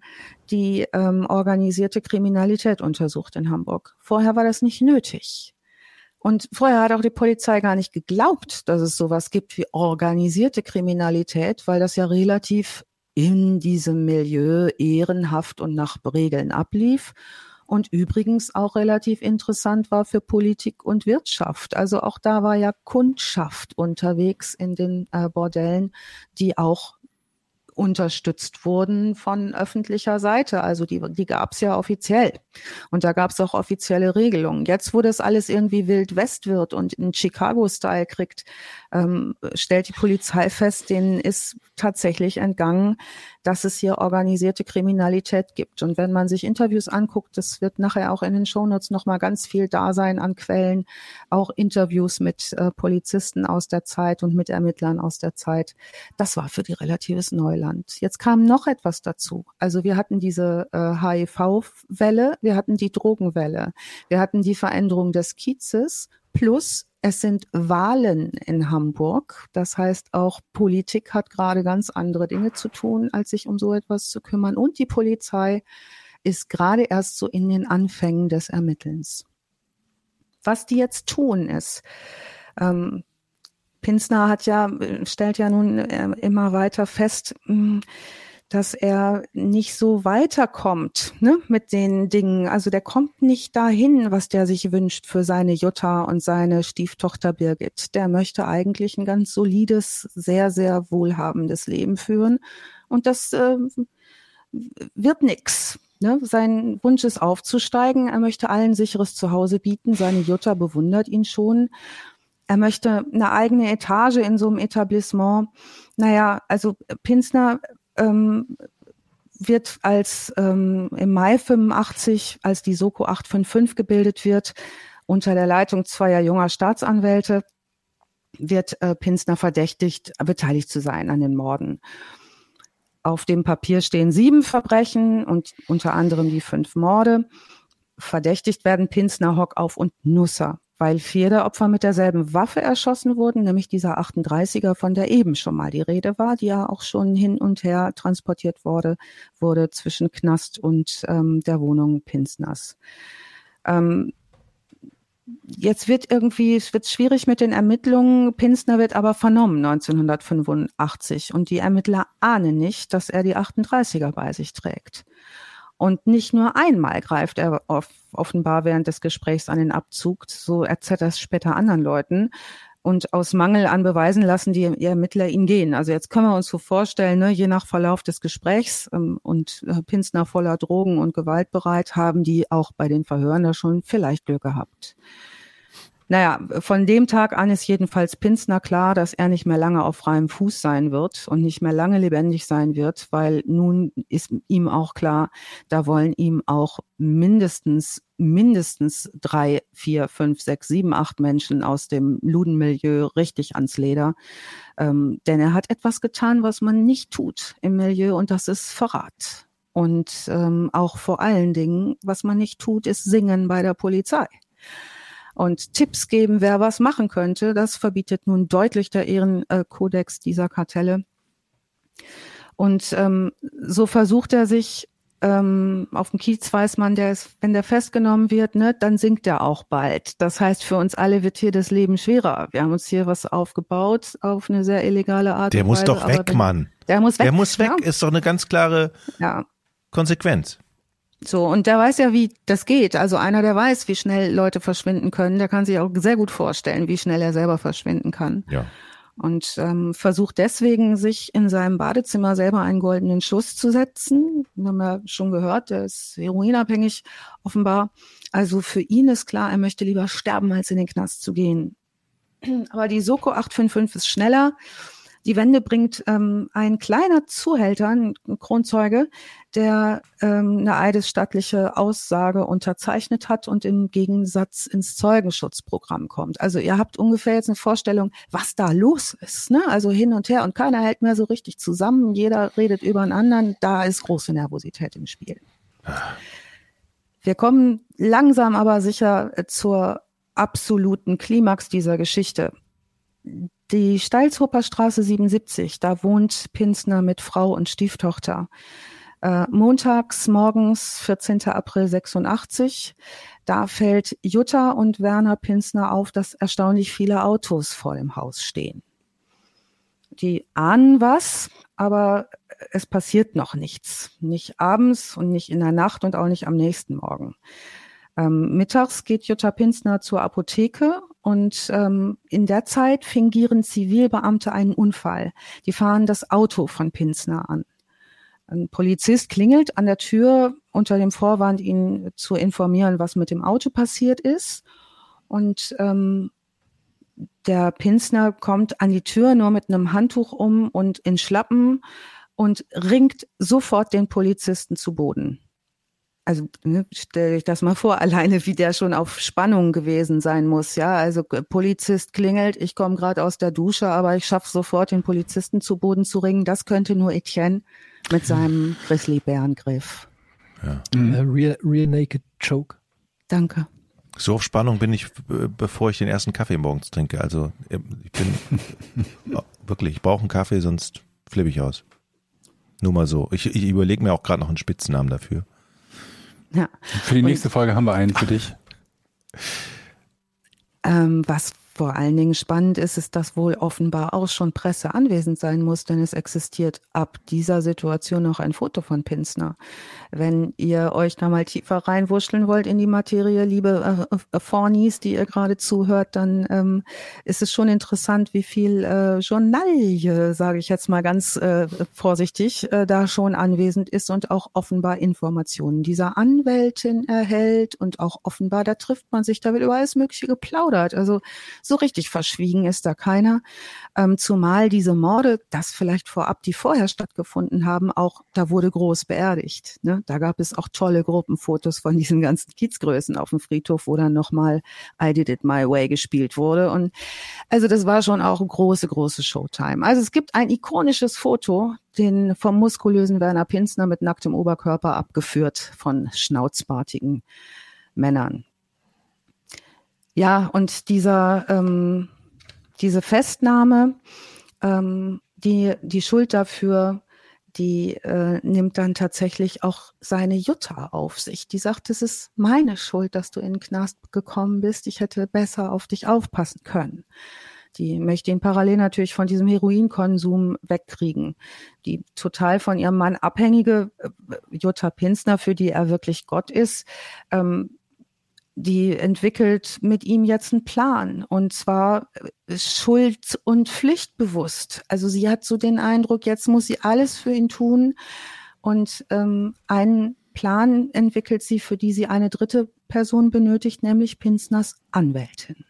die ähm, organisierte Kriminalität untersucht in Hamburg. Vorher war das nicht nötig. Und vorher hat auch die Polizei gar nicht geglaubt, dass es sowas gibt wie organisierte Kriminalität, weil das ja relativ in diesem Milieu ehrenhaft und nach Regeln ablief und übrigens auch relativ interessant war für Politik und Wirtschaft. Also auch da war ja Kundschaft unterwegs in den äh, Bordellen, die auch unterstützt wurden von öffentlicher Seite. Also die, die gab es ja offiziell. Und da gab es auch offizielle Regelungen. Jetzt, wo das alles irgendwie Wild West wird und in Chicago-Style kriegt, ähm, stellt die Polizei fest, denen ist tatsächlich entgangen, dass es hier organisierte Kriminalität gibt. Und wenn man sich Interviews anguckt, das wird nachher auch in den Shownotes nochmal ganz viel da sein an Quellen, auch Interviews mit äh, Polizisten aus der Zeit und mit Ermittlern aus der Zeit. Das war für die relatives Neuland. Jetzt kam noch etwas dazu. Also wir hatten diese äh, HIV-Welle, wir hatten die Drogenwelle, wir hatten die Veränderung des Kiezes plus es sind Wahlen in Hamburg. Das heißt, auch Politik hat gerade ganz andere Dinge zu tun, als sich um so etwas zu kümmern. Und die Polizei ist gerade erst so in den Anfängen des Ermittelns. Was die jetzt tun ist, ähm, Pinsner hat ja, stellt ja nun äh, immer weiter fest, mh, hm, dass er nicht so weiterkommt ne, mit den Dingen. Also der kommt nicht dahin, was der sich wünscht für seine Jutta und seine Stieftochter Birgit. Der möchte eigentlich ein ganz solides, sehr, sehr wohlhabendes Leben führen. Und das äh, wird nix. Ne? Sein Wunsch ist aufzusteigen. Er möchte allen sicheres Zuhause bieten. Seine Jutta bewundert ihn schon. Er möchte eine eigene Etage in so einem Etablissement. Naja, also Pinsner ähm, wird als ähm, im Mai 85, als die Soko 855 gebildet wird, unter der Leitung zweier junger Staatsanwälte, wird äh, Pinsner verdächtigt, beteiligt zu sein an den Morden. Auf dem Papier stehen sieben Verbrechen und unter anderem die fünf Morde. Verdächtigt werden Pinsner, Hockauf und Nusser weil vier der Opfer mit derselben Waffe erschossen wurden, nämlich dieser 38er, von der eben schon mal die Rede war, die ja auch schon hin und her transportiert wurde, wurde zwischen Knast und ähm, der Wohnung Pinsners. Ähm, jetzt wird irgendwie, es wird schwierig mit den Ermittlungen. Pinsner wird aber vernommen 1985 und die Ermittler ahnen nicht, dass er die 38er bei sich trägt. Und nicht nur einmal greift er auf, offenbar während des Gesprächs an den Abzug, so erzählt er es später anderen Leuten. Und aus Mangel an Beweisen lassen die Ermittler ihn gehen. Also jetzt können wir uns so vorstellen, ne, je nach Verlauf des Gesprächs ähm, und äh, Pinsner voller Drogen und gewaltbereit, haben die auch bei den Verhören da schon vielleicht Glück gehabt. Naja, von dem Tag an ist jedenfalls Pinsner klar, dass er nicht mehr lange auf freiem Fuß sein wird und nicht mehr lange lebendig sein wird, weil nun ist ihm auch klar, da wollen ihm auch mindestens, mindestens drei, vier, fünf, sechs, sieben, acht Menschen aus dem Ludenmilieu richtig ans Leder. Ähm, denn er hat etwas getan, was man nicht tut im Milieu und das ist Verrat. Und ähm, auch vor allen Dingen, was man nicht tut, ist Singen bei der Polizei und Tipps geben, wer was machen könnte. Das verbietet nun deutlich der Ehrenkodex dieser Kartelle. Und ähm, so versucht er sich ähm, auf dem Kiez weiß man, der ist, wenn der festgenommen wird, ne, dann sinkt er auch bald. Das heißt, für uns alle wird hier das Leben schwerer. Wir haben uns hier was aufgebaut auf eine sehr illegale Art. Der muss Weise, doch weg, wenn, Mann. Der muss weg. Der muss weg, ja. ist doch eine ganz klare ja. Konsequenz. So, und der weiß ja, wie das geht. Also einer, der weiß, wie schnell Leute verschwinden können, der kann sich auch sehr gut vorstellen, wie schnell er selber verschwinden kann. Ja. Und ähm, versucht deswegen, sich in seinem Badezimmer selber einen goldenen Schuss zu setzen. Wir haben ja schon gehört, der ist heroinabhängig offenbar. Also für ihn ist klar, er möchte lieber sterben, als in den Knast zu gehen. Aber die Soko 855 ist schneller. Die Wende bringt ähm, ein kleiner Zuhälter, ein Kronzeuge, der ähm, eine eidesstattliche Aussage unterzeichnet hat und im Gegensatz ins Zeugenschutzprogramm kommt. Also ihr habt ungefähr jetzt eine Vorstellung, was da los ist. Ne? Also hin und her und keiner hält mehr so richtig zusammen. Jeder redet über einen anderen. Da ist große Nervosität im Spiel. Wir kommen langsam aber sicher zur absoluten Klimax dieser Geschichte. Die Steilshofer Straße 77, da wohnt Pinsner mit Frau und Stieftochter. Äh, montags morgens, 14. April 86, da fällt Jutta und Werner Pinsner auf, dass erstaunlich viele Autos vor dem Haus stehen. Die ahnen was, aber es passiert noch nichts. Nicht abends und nicht in der Nacht und auch nicht am nächsten Morgen. Ähm, mittags geht Jutta Pinsner zur Apotheke und ähm, in der Zeit fingieren Zivilbeamte einen Unfall. Die fahren das Auto von Pinsner an. Ein Polizist klingelt an der Tür unter dem Vorwand, ihn zu informieren, was mit dem Auto passiert ist. Und ähm, der Pinsner kommt an die Tür nur mit einem Handtuch um und in Schlappen und ringt sofort den Polizisten zu Boden also ne, stell ich das mal vor, alleine wie der schon auf Spannung gewesen sein muss, ja. Also Polizist klingelt, ich komme gerade aus der Dusche, aber ich schaffe sofort, den Polizisten zu Boden zu ringen. Das könnte nur Etienne mit seinem Grizzly-Bärengriff. Ja. Mhm. Real, real Naked Choke. Danke. So auf Spannung bin ich, bevor ich den ersten Kaffee morgens trinke. Also ich bin wirklich, ich brauche einen Kaffee, sonst flippe ich aus. Nur mal so. Ich, ich überlege mir auch gerade noch einen Spitznamen dafür. Ja. Für die nächste Folge haben wir einen für dich. Ähm, was vor allen Dingen spannend ist, ist, dass wohl offenbar auch schon Presse anwesend sein muss, denn es existiert ab dieser Situation noch ein Foto von Pinsner. Wenn ihr euch da mal tiefer reinwurschteln wollt in die Materie, liebe äh, äh, Fornies, die ihr gerade zuhört, dann ähm, ist es schon interessant, wie viel äh, Journalie, sage ich jetzt mal ganz äh, vorsichtig, äh, da schon anwesend ist und auch offenbar Informationen dieser Anwältin erhält und auch offenbar, da trifft man sich, da wird über alles Mögliche geplaudert. Also so richtig verschwiegen ist da keiner. Ähm, zumal diese Morde, das vielleicht vorab, die vorher stattgefunden haben, auch, da wurde groß beerdigt. Ne? Da gab es auch tolle Gruppenfotos von diesen ganzen Kiezgrößen auf dem Friedhof, wo dann nochmal I Did It My Way gespielt wurde. Und also das war schon auch große, große Showtime. Also es gibt ein ikonisches Foto, den vom muskulösen Werner Pinsner mit nacktem Oberkörper abgeführt von schnauzbartigen Männern. Ja, und dieser, ähm, diese Festnahme, ähm, die, die Schuld dafür, die äh, nimmt dann tatsächlich auch seine Jutta auf sich. Die sagt, es ist meine Schuld, dass du in den Knast gekommen bist. Ich hätte besser auf dich aufpassen können. Die möchte ihn parallel natürlich von diesem Heroinkonsum wegkriegen. Die total von ihrem Mann abhängige äh, Jutta Pinsner, für die er wirklich Gott ist, ähm, die entwickelt mit ihm jetzt einen Plan und zwar äh, schuld- und pflichtbewusst. Also sie hat so den Eindruck, jetzt muss sie alles für ihn tun und ähm, einen Plan entwickelt sie, für die sie eine dritte Person benötigt, nämlich Pinsners Anwältin.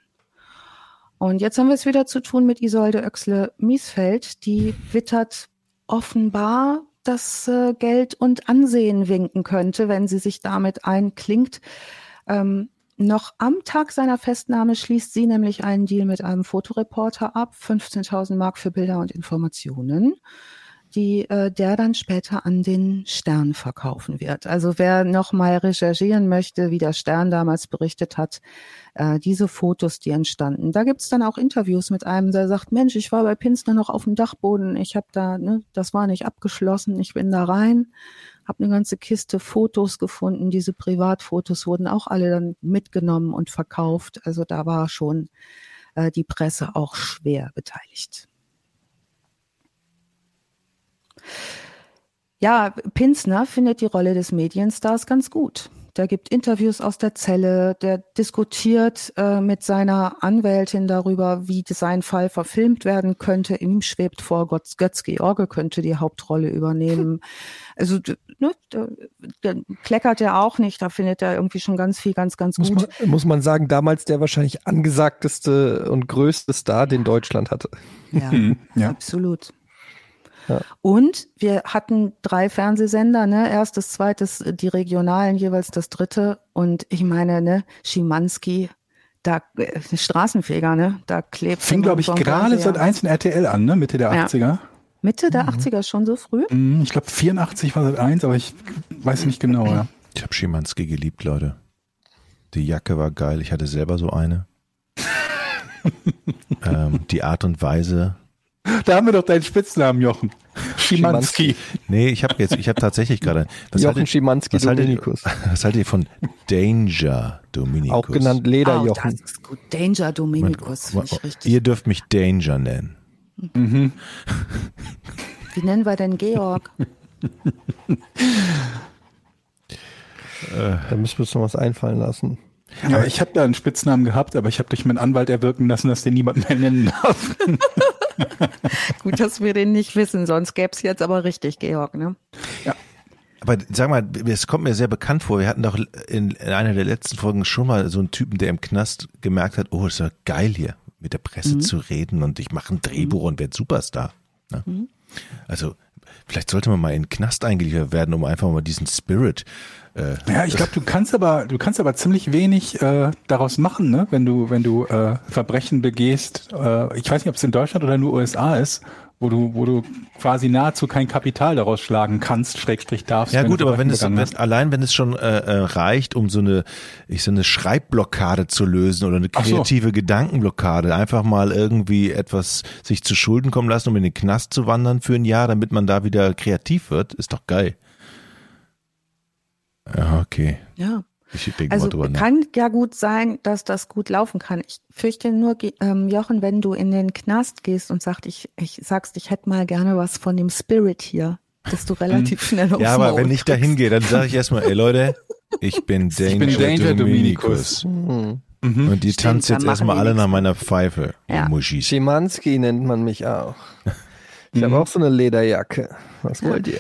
Und jetzt haben wir es wieder zu tun mit Isolde Oechsle-Miesfeld, die wittert offenbar, dass äh, Geld und Ansehen winken könnte, wenn sie sich damit einklingt. Ähm, noch am Tag seiner Festnahme schließt sie nämlich einen Deal mit einem Fotoreporter ab, 15.000 Mark für Bilder und Informationen, die äh, der dann später an den Stern verkaufen wird. Also wer noch mal recherchieren möchte, wie der Stern damals berichtet hat, äh, diese Fotos, die entstanden. Da gibt's dann auch Interviews mit einem, der sagt, Mensch, ich war bei Pinsner noch auf dem Dachboden, ich habe da, ne, das war nicht abgeschlossen, ich bin da rein habe eine ganze Kiste Fotos gefunden. Diese Privatfotos wurden auch alle dann mitgenommen und verkauft. Also da war schon äh, die Presse auch schwer beteiligt. Ja, Pinsner findet die Rolle des Medienstars ganz gut. Der gibt Interviews aus der Zelle, der diskutiert äh, mit seiner Anwältin darüber, wie sein Fall verfilmt werden könnte. Ihm schwebt vor, Götz, Götz George könnte die Hauptrolle übernehmen. Also ne, da, da kleckert er auch nicht, da findet er irgendwie schon ganz viel, ganz, ganz muss gut. Man, muss man sagen, damals der wahrscheinlich angesagteste und größte Star, den Deutschland hatte. Ja, ja. absolut. Ja. Und wir hatten drei Fernsehsender, ne? Erstes, zweites, die regionalen, jeweils das dritte. Und ich meine, ne, Schimanski, da äh, Straßenfeger, ne? Da klebt. Fing, glaube ich, gerade seit einzelnen RTL an, ne? Mitte der ja. 80er. Mitte der mhm. 80er schon so früh? Mhm, ich glaube 84 war seit eins, aber ich weiß nicht genau, ja. Ich habe Schimanski geliebt, Leute. Die Jacke war geil, ich hatte selber so eine. ähm, die Art und Weise, da haben wir doch deinen Spitznamen, Jochen. Schimanski. Nee, ich habe jetzt, ich habe tatsächlich gerade. Jochen haltet, Schimanski was Dominikus. Haltet, was haltet ihr von Danger Dominikus? Auch genannt Lederjochen. Oh, das ist gut. Danger Dominikus. Man, ihr dürft mich Danger nennen. Mhm. Wie nennen wir denn Georg? da müssen wir uns noch was einfallen lassen. Ja, ich habe da einen Spitznamen gehabt, aber ich habe durch meinen Anwalt erwirken lassen, dass den niemand mehr nennen darf. Gut, dass wir den nicht wissen, sonst gäbe es jetzt aber richtig, Georg, ne? Ja. Aber sag mal, es kommt mir sehr bekannt vor. Wir hatten doch in, in einer der letzten Folgen schon mal so einen Typen, der im Knast gemerkt hat, oh, ist ja geil hier, mit der Presse mhm. zu reden und ich mache ein Drehbuch mhm. und werde Superstar. Ne? Mhm. Also vielleicht sollte man mal in den Knast eingeliefert werden, um einfach mal diesen Spirit äh, ja, ich glaube, du kannst aber, du kannst aber ziemlich wenig äh, daraus machen, ne? wenn du, wenn du äh, Verbrechen begehst. Äh, ich weiß nicht, ob es in Deutschland oder nur USA ist, wo du, wo du quasi nahezu kein Kapital daraus schlagen kannst, Schrägstrich darfst. Ja gut, aber wenn es wenn, allein wenn es schon äh, äh, reicht, um so eine, ich so eine Schreibblockade zu lösen oder eine kreative so. Gedankenblockade, einfach mal irgendwie etwas sich zu Schulden kommen lassen, um in den Knast zu wandern für ein Jahr, damit man da wieder kreativ wird, ist doch geil. Ja, okay. Ja. also kann ja gut sein, dass das gut laufen kann. Ich fürchte nur, ähm, Jochen, wenn du in den Knast gehst und sagst, ich, ich sagst, ich hätte mal gerne was von dem Spirit hier, dass du relativ hm. schnell aufs Ja, aber Maul wenn ich da hingehe, dann sage ich erstmal, ey Leute, ich bin Danger, ich bin Danger Dominikus. Dominikus. Mhm. Mhm. Und die tanzt jetzt erstmal alle nach meiner Pfeife. Ja. Muschis. Schimanski nennt man mich auch. Ich habe mhm. auch so eine Lederjacke. Was wollt ihr?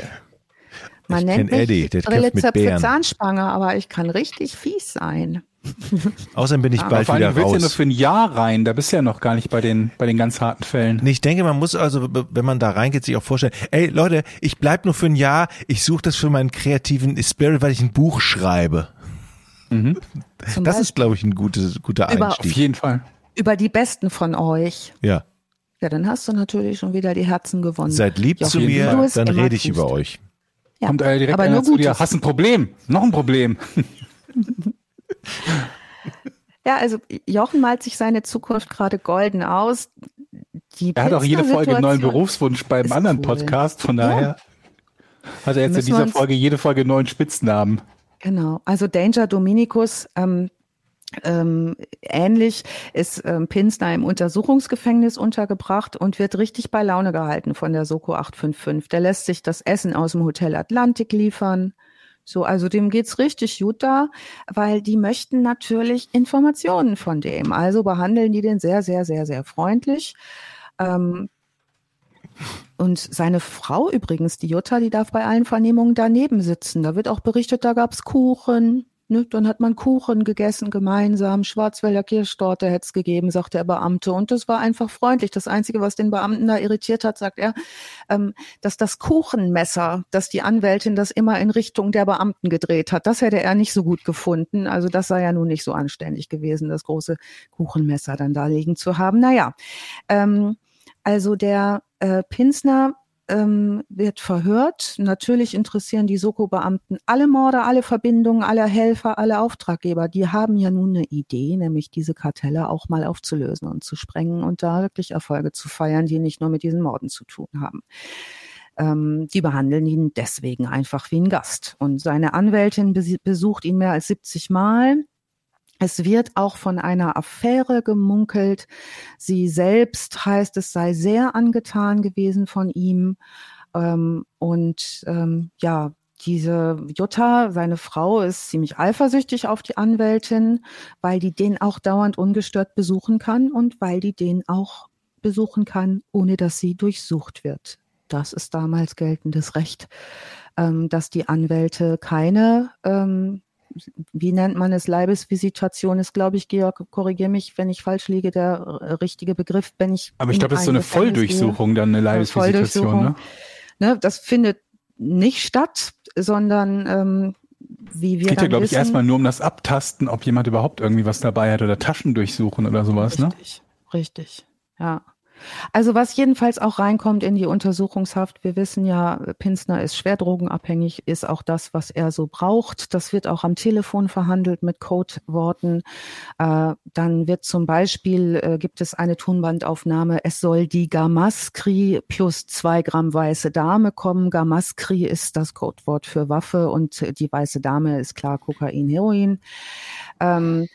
Man ich nennt mich Eddie, der für Zahnspange, aber ich kann richtig fies sein. Außerdem bin ich ja, bald wieder raus. Du willst ja nur für ein Jahr rein, da bist du ja noch gar nicht bei den, bei den ganz harten Fällen. Ich denke, man muss also, wenn man da reingeht, sich auch vorstellen, ey Leute, ich bleib nur für ein Jahr, ich suche das für meinen kreativen Spirit, weil ich ein Buch schreibe. Mhm. Das ist, glaube ich, ein gutes, guter Einstieg. Über, auf jeden Fall. Über die Besten von euch. Ja. Ja, dann hast du natürlich schon wieder die Herzen gewonnen. Seid lieb ja, zu mir, dann rede ich über euch. Ja. Kommt äh, direkt aber einer zu dir, hast ein Problem, noch ein Problem. ja, also Jochen malt sich seine Zukunft gerade golden aus. Die er hat auch jede Folge einen neuen Berufswunsch beim anderen cool. Podcast, von daher ja. hat er jetzt in dieser Folge jede Folge einen neuen Spitznamen. Genau, also Danger Dominicus, ähm, ähm, ähnlich ist ähm, Pinsner im Untersuchungsgefängnis untergebracht und wird richtig bei Laune gehalten von der Soko 855. Der lässt sich das Essen aus dem Hotel Atlantik liefern. So, also dem geht's richtig gut da, weil die möchten natürlich Informationen von dem. Also behandeln die den sehr, sehr, sehr, sehr freundlich. Ähm, und seine Frau übrigens, die Jutta, die darf bei allen Vernehmungen daneben sitzen. Da wird auch berichtet, da gab's Kuchen, Ne, dann hat man Kuchen gegessen gemeinsam, Schwarzwälder Kirschtorte hätte es gegeben, sagt der Beamte. Und das war einfach freundlich. Das Einzige, was den Beamten da irritiert hat, sagt er, ähm, dass das Kuchenmesser, dass die Anwältin das immer in Richtung der Beamten gedreht hat, das hätte er nicht so gut gefunden. Also das sei ja nun nicht so anständig gewesen, das große Kuchenmesser dann da liegen zu haben. Naja, ähm, also der äh, Pinsner ähm, wird verhört. Natürlich interessieren die Soko-Beamten alle Morde, alle Verbindungen, alle Helfer, alle Auftraggeber. Die haben ja nun eine Idee, nämlich diese Kartelle auch mal aufzulösen und zu sprengen und da wirklich Erfolge zu feiern, die nicht nur mit diesen Morden zu tun haben. Ähm, die behandeln ihn deswegen einfach wie ein Gast. Und seine Anwältin besucht ihn mehr als 70 Mal. Es wird auch von einer Affäre gemunkelt. Sie selbst heißt, es sei sehr angetan gewesen von ihm. Ähm, und ähm, ja, diese Jutta, seine Frau, ist ziemlich eifersüchtig auf die Anwältin, weil die den auch dauernd ungestört besuchen kann und weil die den auch besuchen kann, ohne dass sie durchsucht wird. Das ist damals geltendes Recht, ähm, dass die Anwälte keine ähm, wie nennt man es, Leibesvisitation ist, glaube ich, Georg, korrigiere mich, wenn ich falsch liege, der richtige Begriff, wenn ich. Aber ich glaube, das ist so eine Volldurchsuchung, dann eine Leibesvisitation, ne? ne? Das findet nicht statt, sondern ähm, wie wir. Geht ja, glaube ich, erstmal nur um das Abtasten, ob jemand überhaupt irgendwie was dabei hat oder Taschen durchsuchen oder sowas, richtig, ne? Richtig, richtig, ja. Also was jedenfalls auch reinkommt in die Untersuchungshaft, wir wissen ja, Pinsner ist schwer drogenabhängig, ist auch das, was er so braucht. Das wird auch am Telefon verhandelt mit Codeworten. Äh, dann wird zum Beispiel, äh, gibt es eine Tonbandaufnahme, es soll die Gamaskri plus zwei Gramm weiße Dame kommen. Gamaskri ist das Codewort für Waffe und die weiße Dame ist klar Kokain, Heroin. Ähm,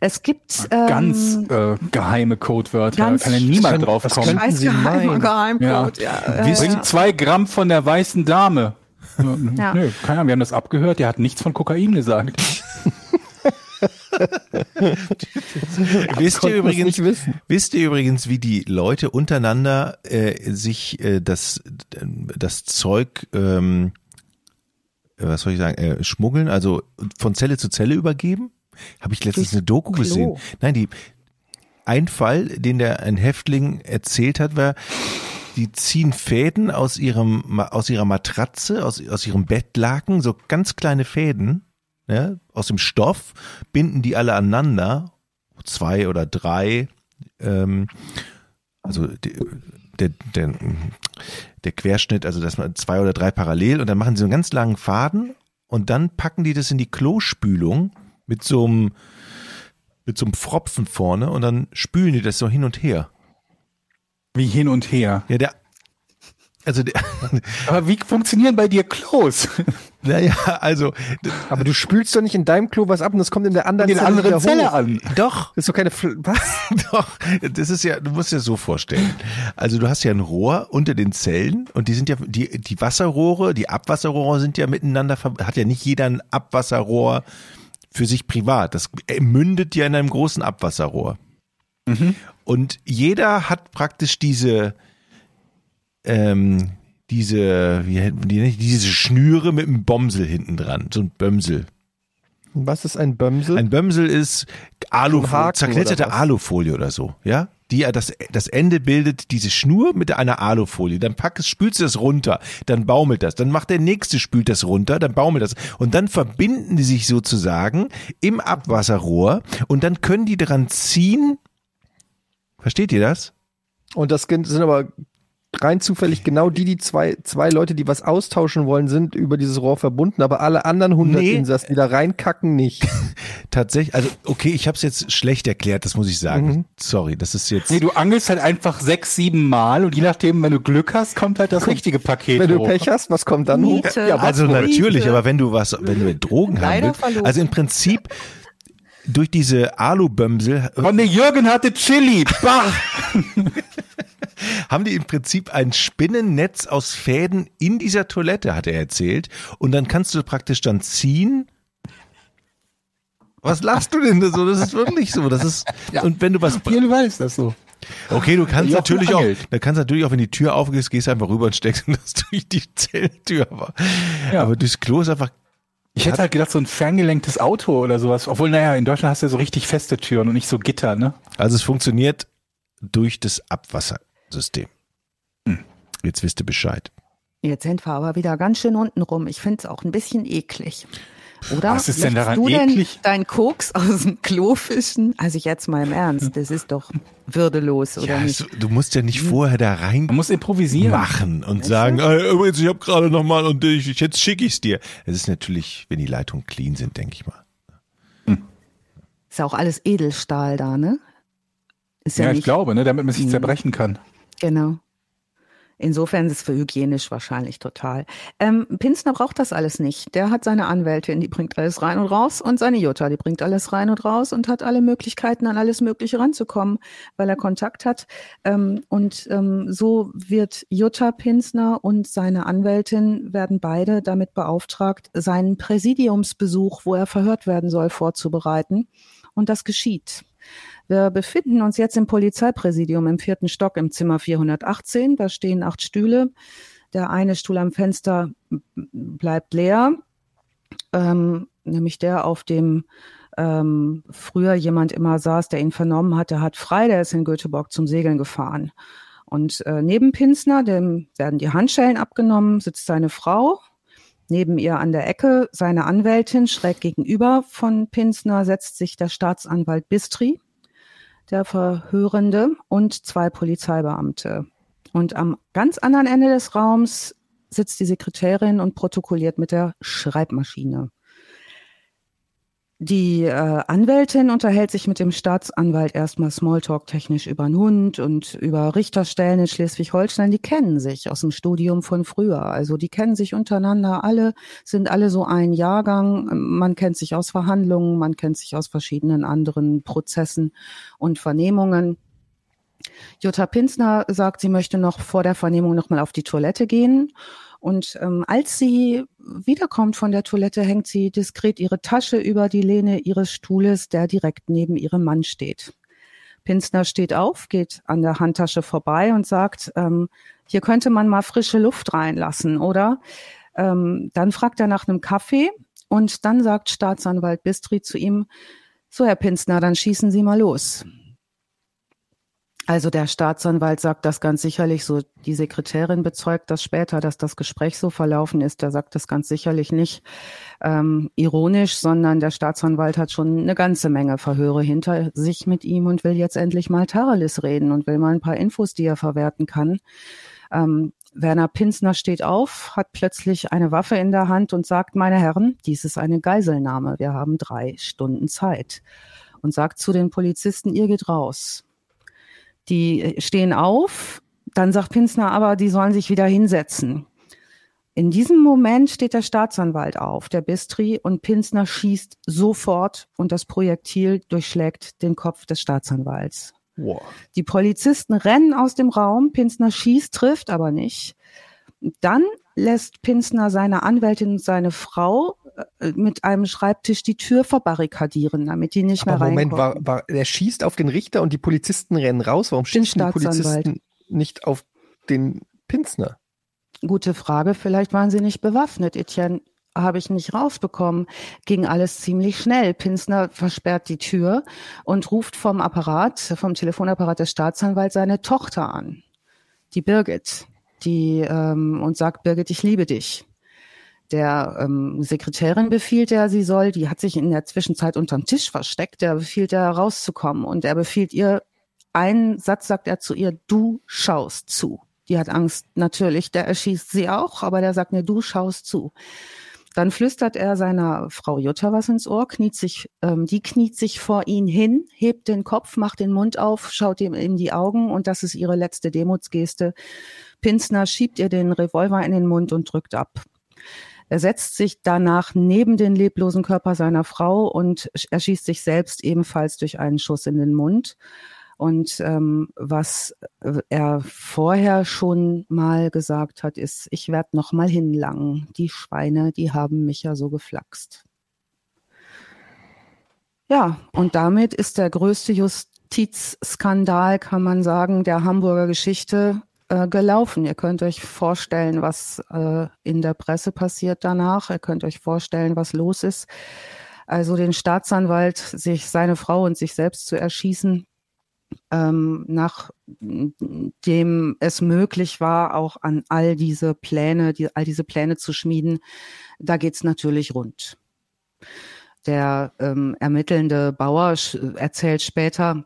es gibt ähm, ganz äh, geheime Codewörter, ganz kann ja niemand drauf kommen. Ganz geheimer Geheimcode, ja. ja. ja Bringt zwei Gramm von der weißen Dame. ja. Nö, keine Ahnung, wir haben das abgehört, der hat nichts von Kokain gesagt. wisst, ihr übrigens, wisst ihr übrigens, wie die Leute untereinander äh, sich äh, das, das Zeug, ähm, was soll ich sagen, äh, schmuggeln, also von Zelle zu Zelle übergeben? Habe ich letztens eine Doku Klo. gesehen. Nein, die ein Fall, den der ein Häftling erzählt hat, war, die ziehen Fäden aus ihrem aus ihrer Matratze, aus aus ihrem Bettlaken, so ganz kleine Fäden, ja, aus dem Stoff, binden die alle aneinander, zwei oder drei, ähm, also die, der, der, der Querschnitt, also dass man zwei oder drei parallel und dann machen sie einen ganz langen Faden und dann packen die das in die Klospülung mit so einem, mit so einem Pfropfen vorne und dann spülen die das so hin und her. Wie hin und her? Ja, der, also der, aber wie funktionieren bei dir Klos? Naja, also. Aber du spülst doch nicht in deinem Klo was ab und das kommt in der anderen, in Zelle, anderen Zelle an. Doch. Das ist doch keine, Fl was? Doch. Das ist ja, du musst dir so vorstellen. Also du hast ja ein Rohr unter den Zellen und die sind ja, die, die Wasserrohre, die Abwasserrohre sind ja miteinander, hat ja nicht jeder ein Abwasserrohr für sich privat. Das mündet ja in einem großen Abwasserrohr. Mhm. Und jeder hat praktisch diese, ähm, diese, wie die, diese Schnüre mit einem Bomsel hinten dran, so ein Bömsel. Was ist ein Bömsel? Ein Bömsel ist Alufolie, zerkletterte Alufolie oder so, ja? Die das das Ende bildet diese Schnur mit einer Alufolie. Dann packst spülst du das runter, dann baumelt das. Dann macht der nächste spült das runter, dann baumelt das und dann verbinden die sich sozusagen im Abwasserrohr und dann können die dran ziehen. Versteht ihr das? Und das sind aber rein zufällig genau die, die zwei, zwei Leute, die was austauschen wollen, sind über dieses Rohr verbunden, aber alle anderen 100 nee. Insassen, die da reinkacken, nicht. Tatsächlich, also okay, ich habe es jetzt schlecht erklärt, das muss ich sagen. Mhm. Sorry, das ist jetzt. Nee, du angelst halt einfach sechs, sieben Mal und je nachdem, wenn du Glück hast, kommt halt das richtige Paket Wenn hoch. du Pech hast, was kommt dann hoch? Ja, also natürlich, aber wenn du was, wenn du mit Drogen haben willst, also im Prinzip durch diese Alubömsel. Und der Jürgen hatte Chili. Bah! haben die im Prinzip ein Spinnennetz aus Fäden in dieser Toilette, hat er erzählt. Und dann kannst du praktisch dann ziehen. Was lachst du denn so? Das ist wirklich so. Das ist, ja. und wenn du was. Auf jeden Fall ist das so. Okay, du kannst natürlich auch, da kannst natürlich auch, wenn die Tür aufgeht, gehst du einfach rüber und steckst das durch die Zelltür. Aber, ja. aber durchs Klo ist einfach ich hätte halt gedacht, so ein ferngelenktes Auto oder sowas. Obwohl, naja, in Deutschland hast du ja so richtig feste Türen und nicht so Gitter, ne? Also es funktioniert durch das Abwasser. System. Hm. Jetzt wisst ihr Bescheid. Jetzt sind wir aber wieder ganz schön unten rum. Ich finde es auch ein bisschen eklig. Oder? Was ist denn daran du eklig? Denn dein Koks aus dem Klo fischen? Also jetzt mal im Ernst, das ist doch würdelos, oder ja, nicht? du musst ja nicht vorher da rein Man muss improvisieren. machen und weißt sagen, äh, übrigens, ich habe gerade noch mal und ich, jetzt schicke ich es dir. Es ist natürlich, wenn die Leitungen clean sind, denke ich mal. Hm. Ist ja auch alles Edelstahl da, ne? Ist ja, ja ich glaube, ne, damit man sich mhm. zerbrechen kann. Genau. Insofern ist es für hygienisch wahrscheinlich total. Ähm, Pinsner braucht das alles nicht. Der hat seine Anwältin, die bringt alles rein und raus und seine Jutta, die bringt alles rein und raus und hat alle Möglichkeiten, an alles Mögliche ranzukommen, weil er Kontakt hat. Ähm, und ähm, so wird Jutta Pinsner und seine Anwältin werden beide damit beauftragt, seinen Präsidiumsbesuch, wo er verhört werden soll, vorzubereiten. Und das geschieht. Wir befinden uns jetzt im Polizeipräsidium im vierten Stock im Zimmer 418. Da stehen acht Stühle. Der eine Stuhl am Fenster bleibt leer, ähm, nämlich der, auf dem ähm, früher jemand immer saß, der ihn vernommen hat. Der hat frei, der ist in Göteborg zum Segeln gefahren. Und äh, neben Pinsner, dem werden die Handschellen abgenommen, sitzt seine Frau. Neben ihr an der Ecke seine Anwältin, schräg gegenüber von Pinsner setzt sich der Staatsanwalt Bistri der Verhörende und zwei Polizeibeamte. Und am ganz anderen Ende des Raums sitzt die Sekretärin und protokolliert mit der Schreibmaschine. Die äh, Anwältin unterhält sich mit dem Staatsanwalt erstmal Smalltalk-technisch über den Hund und über Richterstellen in Schleswig-Holstein. Die kennen sich aus dem Studium von früher. Also die kennen sich untereinander alle, sind alle so ein Jahrgang. Man kennt sich aus Verhandlungen, man kennt sich aus verschiedenen anderen Prozessen und Vernehmungen. Jutta Pinsner sagt, sie möchte noch vor der Vernehmung nochmal auf die Toilette gehen und ähm, als sie wiederkommt von der Toilette, hängt sie diskret ihre Tasche über die Lehne ihres Stuhles, der direkt neben ihrem Mann steht. Pinsner steht auf, geht an der Handtasche vorbei und sagt, ähm, hier könnte man mal frische Luft reinlassen, oder? Ähm, dann fragt er nach einem Kaffee und dann sagt Staatsanwalt Bistri zu ihm, so Herr Pinsner, dann schießen Sie mal los. Also der Staatsanwalt sagt das ganz sicherlich so. Die Sekretärin bezeugt das später, dass das Gespräch so verlaufen ist. Der sagt das ganz sicherlich nicht ähm, ironisch, sondern der Staatsanwalt hat schon eine ganze Menge Verhöre hinter sich mit ihm und will jetzt endlich mal Tarelis reden und will mal ein paar Infos, die er verwerten kann. Ähm, Werner Pinsner steht auf, hat plötzlich eine Waffe in der Hand und sagt, meine Herren, dies ist eine Geiselnahme. Wir haben drei Stunden Zeit. Und sagt zu den Polizisten, ihr geht raus. Die stehen auf, dann sagt Pinsner aber, die sollen sich wieder hinsetzen. In diesem Moment steht der Staatsanwalt auf, der Bistri, und Pinsner schießt sofort und das Projektil durchschlägt den Kopf des Staatsanwalts. Wow. Die Polizisten rennen aus dem Raum, Pinsner schießt, trifft aber nicht. Dann lässt Pinsner seine Anwältin und seine Frau mit einem Schreibtisch die Tür verbarrikadieren, damit die nicht Aber mehr reinkommen. Moment, war, war, er schießt auf den Richter und die Polizisten rennen raus. Warum schießen die Polizisten nicht auf den Pinsner? Gute Frage. Vielleicht waren sie nicht bewaffnet. Etienne habe ich nicht rausbekommen. Ging alles ziemlich schnell. Pinsner versperrt die Tür und ruft vom Apparat, vom Telefonapparat des Staatsanwalts seine Tochter an, die Birgit die ähm, und sagt, Birgit, ich liebe dich. Der ähm, Sekretärin befiehlt er, sie soll, die hat sich in der Zwischenzeit unterm Tisch versteckt, der befiehlt er rauszukommen und er befiehlt ihr, einen Satz sagt er zu ihr, du schaust zu. Die hat Angst, natürlich, der erschießt sie auch, aber der sagt mir, du schaust zu. Dann flüstert er seiner Frau Jutta was ins Ohr, kniet sich, ähm, die kniet sich vor ihn hin, hebt den Kopf, macht den Mund auf, schaut ihm in die Augen und das ist ihre letzte Demutsgeste. Pinsner schiebt ihr den Revolver in den Mund und drückt ab. Er setzt sich danach neben den leblosen Körper seiner Frau und erschießt sich selbst ebenfalls durch einen Schuss in den Mund. Und ähm, was er vorher schon mal gesagt hat, ist, ich werde noch mal hinlangen. Die Schweine, die haben mich ja so geflaxt. Ja, und damit ist der größte Justizskandal, kann man sagen, der Hamburger Geschichte äh, gelaufen. Ihr könnt euch vorstellen, was äh, in der Presse passiert danach. Ihr könnt euch vorstellen, was los ist. Also den Staatsanwalt, sich seine Frau und sich selbst zu erschießen, ähm, nachdem es möglich war, auch an all diese Pläne, die, all diese Pläne zu schmieden, da geht's natürlich rund. Der ähm, ermittelnde Bauer erzählt später,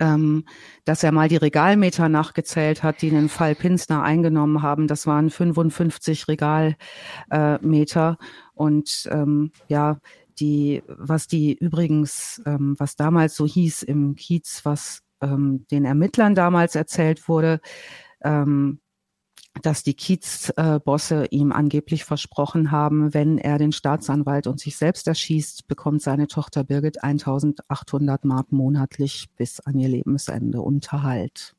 ähm, dass er mal die Regalmeter nachgezählt hat, die den Fall Pinsner eingenommen haben. Das waren 55 Regalmeter. Äh, und ähm, ja, die, was die übrigens, ähm, was damals so hieß im Kiez, was ähm, den Ermittlern damals erzählt wurde, ähm, dass die Kiez-Bosse ihm angeblich versprochen haben, wenn er den Staatsanwalt und sich selbst erschießt, bekommt seine Tochter Birgit 1800 Mark monatlich bis an ihr Lebensende Unterhalt.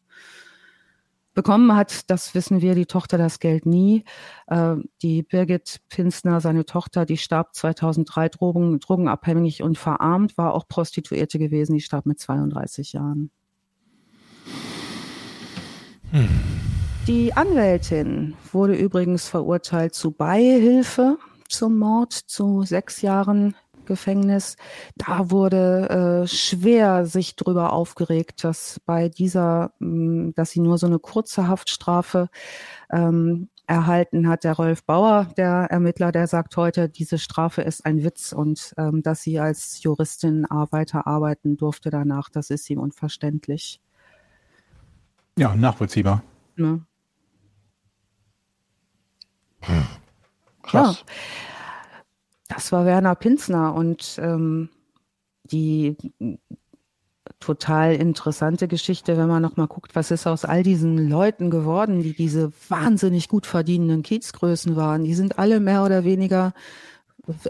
Bekommen hat, das wissen wir, die Tochter das Geld nie. Äh, die Birgit Pinsner, seine Tochter, die starb 2003 Drogen, drogenabhängig und verarmt, war auch Prostituierte gewesen. Die starb mit 32 Jahren. Hm. Die Anwältin wurde übrigens verurteilt zu Beihilfe zum Mord zu sechs Jahren Gefängnis. Da wurde äh, schwer sich drüber aufgeregt, dass bei dieser, mh, hm, dass sie nur so eine kurze Haftstrafe ähm, erhalten hat. Der Rolf Bauer, der Ermittler, der sagt heute, diese Strafe ist ein Witz und ähm, dass sie als Juristin weiter arbeiten durfte danach, das ist ihm unverständlich. Ja, nachvollziehbar. Ne? Hm. Krass. Ja. Das war Werner Pinsner und ähm, die total interessante Geschichte, wenn man nochmal guckt, was ist aus all diesen Leuten geworden, die diese wahnsinnig gut verdienenden Kiezgrößen waren. Die sind alle mehr oder weniger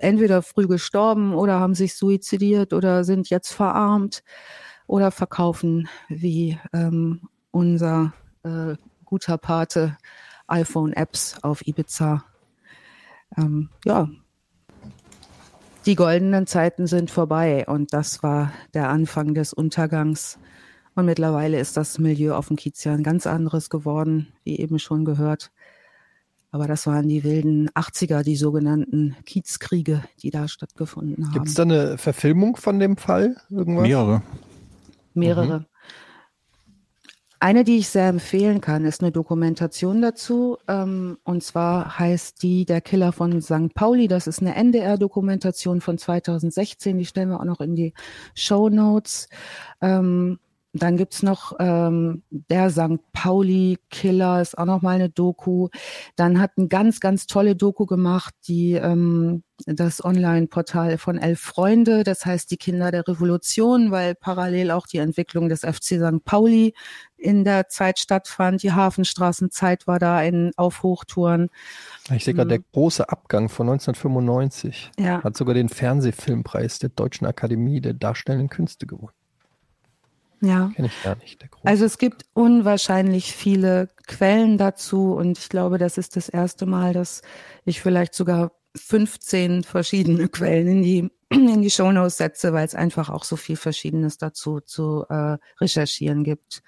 entweder früh gestorben oder haben sich suizidiert oder sind jetzt verarmt oder verkaufen wie ähm, unser äh, guter Pate iPhone-Apps auf Ibiza. Ähm, ja, die goldenen Zeiten sind vorbei und das war der Anfang des Untergangs. Und mittlerweile ist das Milieu auf dem Kiez ja ein ganz anderes geworden, wie eben schon gehört. Aber das waren die wilden 80er, die sogenannten Kiezkriege, die da stattgefunden haben. Gibt es da eine Verfilmung von dem Fall? Irgendwas? Mehrere. Mehrere. Mhm. Eine, die ich sehr empfehlen kann, ist eine Dokumentation dazu. Ähm, und zwar heißt die Der Killer von St. Pauli. Das ist eine NDR-Dokumentation von 2016. Die stellen wir auch noch in die Show Notes. Ähm, dann gibt's noch ähm, der St. Pauli Killer, ist auch noch mal eine Doku. Dann hat ein ganz, ganz tolle Doku gemacht, die ähm, das Online-Portal von Elf Freunde, das heißt die Kinder der Revolution, weil parallel auch die Entwicklung des FC St. Pauli in der Zeit stattfand. Die Hafenstraßenzeit war da in, auf Hochtouren. Ich sehe gerade, der große Abgang von 1995 ja. hat sogar den Fernsehfilmpreis der Deutschen Akademie der Darstellenden Künste gewonnen. Ja. Kenne ich gar nicht. also es gibt unwahrscheinlich viele Quellen dazu und ich glaube, das ist das erste Mal, dass ich vielleicht sogar 15 verschiedene Quellen in die in die Shownotes setze, weil es einfach auch so viel Verschiedenes dazu zu äh, recherchieren gibt.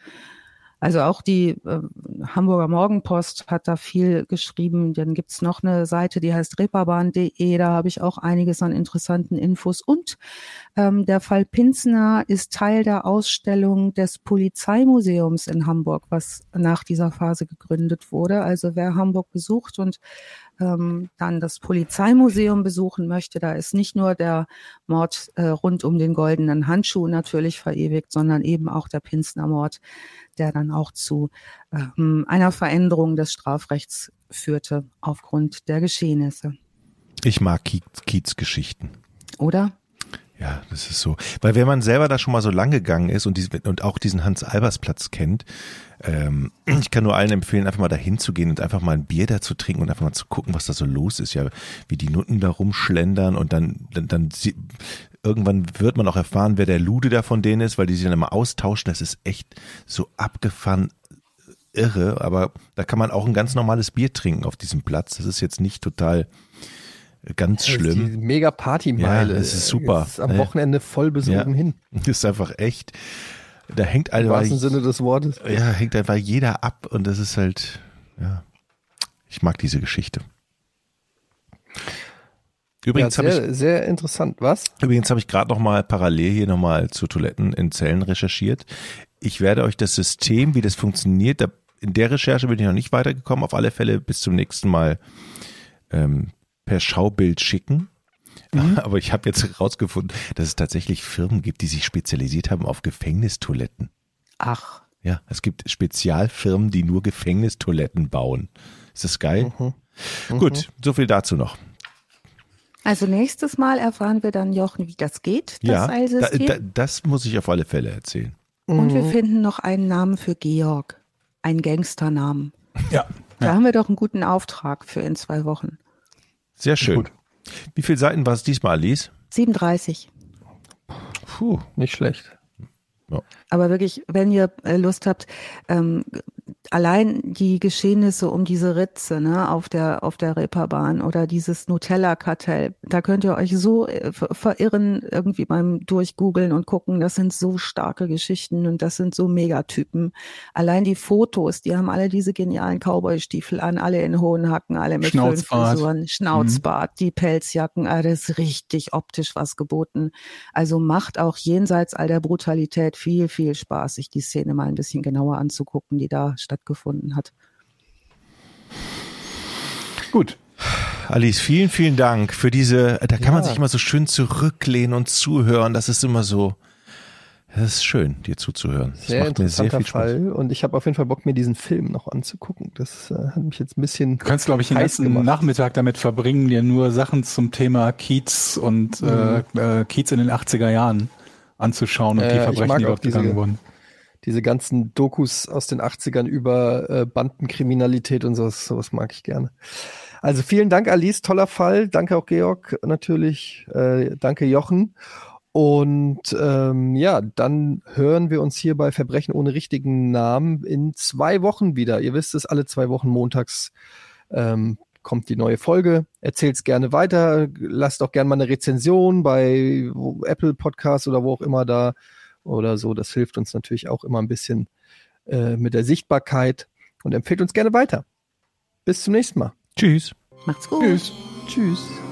Also auch die äh, Hamburger Morgenpost hat da viel geschrieben. Dann gibt's noch eine Seite, die heißt reeperbahn.de. Da habe ich auch einiges an interessanten Infos. Und ähm, der Fall Pinzner ist Teil der Ausstellung des Polizeimuseums in Hamburg, was nach dieser Phase gegründet wurde. Also wer Hamburg besucht und ähm, dann das Polizeimuseum besuchen möchte, da ist nicht nur der Mord äh, rund um den goldenen Handschuh natürlich verewigt, sondern eben auch der Pinsner Mord, der dann auch zu ähm, einer Veränderung des Strafrechts führte aufgrund der Geschehnisse. Ich mag Kiez-Geschichten. Oder? Ja, das ist so. Weil wenn man selber da schon mal so lang gegangen ist und, dies, und auch diesen Hans-Albers-Platz kennt, ähm, ich kann nur allen empfehlen, einfach mal dahin zu gehen und einfach mal ein Bier da zu trinken und einfach mal zu gucken, was da so los ist. Ja, wie die Nutten da rumschlendern und dann, dann, dann irgendwann wird man auch erfahren, wer der Lude da von denen ist, weil die sich dann immer austauschen. Das ist echt so abgefahren irre, aber da kann man auch ein ganz normales Bier trinken auf diesem Platz. Das ist jetzt nicht total Ganz schlimm. Mega Partymeile. Ja, das ist super. Ist am Wochenende voll besogen ja, hin. Das ist einfach echt. Da hängt einfach. Im wahrsten Sinne des Wortes. Ja, hängt einfach jeder ab und das ist halt, ja. Ich mag diese Geschichte. Übrigens ja, sehr, ich, sehr interessant. Was? Übrigens habe ich gerade noch mal parallel hier noch mal zu Toiletten in Zellen recherchiert. Ich werde euch das System, wie das funktioniert, da, in der Recherche bin ich noch nicht weitergekommen. Auf alle Fälle bis zum nächsten Mal ähm, per Schaubild schicken. Mhm. Aber ich habe jetzt herausgefunden, dass es tatsächlich Firmen gibt, die sich spezialisiert haben auf Gefängnistoiletten. Ach. Ja, es gibt Spezialfirmen, die nur Gefängnistoiletten bauen. Ist das geil? Mhm. Mhm. Gut, so viel dazu noch. Also nächstes Mal erfahren wir dann, Jochen, wie das geht, das ja, Seilsystem. Da, da, das muss ich auf alle Fälle erzählen. Und wir mhm. finden noch einen Namen für Georg. Einen Gangsternamen. Ja. Da ja. haben wir doch einen guten Auftrag für in zwei Wochen. Sehr schön. Gut. Wie viele Seiten war es diesmal, Alice? 37. Puh, nicht schlecht. Ja. Aber wirklich, wenn ihr äh, Lust habt, ähm, allein die Geschehnisse um diese Ritze ne, auf der auf der Reeperbahn oder dieses Nutella-Kartell, da könnt ihr euch so äh, verirren irgendwie beim Durchgoogeln und gucken. Das sind so starke Geschichten und das sind so Megatypen. Allein die Fotos, die haben alle diese genialen Cowboy-Stiefel an, alle in hohen Hacken, alle mit Föhnfrisuren, Schnauzbart, mhm. die Pelzjacken, alles richtig optisch was geboten. Also macht auch jenseits all der Brutalität viel, viel Spaß, sich die Szene mal ein bisschen genauer anzugucken, die da stattgefunden hat. Gut. Alice, vielen, vielen Dank für diese, da kann ja. man sich immer so schön zurücklehnen und zuhören. Das ist immer so, das ist schön, dir zuzuhören. Das sehr macht mir sehr viel Spaß. Fall. Und ich habe auf jeden Fall Bock, mir diesen Film noch anzugucken. Das äh, hat mich jetzt ein bisschen. Du kannst, glaube ich, den ganzen gemacht. Nachmittag damit verbringen, dir nur Sachen zum Thema Kiez und mhm. äh, äh Kiez in den 80er Jahren anzuschauen und äh, die Verbrechen, die dort begangen wurden diese ganzen Dokus aus den 80ern über äh, Bandenkriminalität und sowas, sowas mag ich gerne. Also vielen Dank, Alice, toller Fall. Danke auch Georg natürlich. Äh, danke Jochen. Und ähm, ja, dann hören wir uns hier bei Verbrechen ohne richtigen Namen in zwei Wochen wieder. Ihr wisst es, alle zwei Wochen montags ähm, kommt die neue Folge. Erzählt's gerne weiter. Lasst auch gerne mal eine Rezension bei Apple Podcasts oder wo auch immer da oder so. Das hilft uns natürlich auch immer ein bisschen äh, mit der Sichtbarkeit und empfehlt uns gerne weiter. Bis zum nächsten Mal. Tschüss. Macht's gut. Tschüss. Tschüss.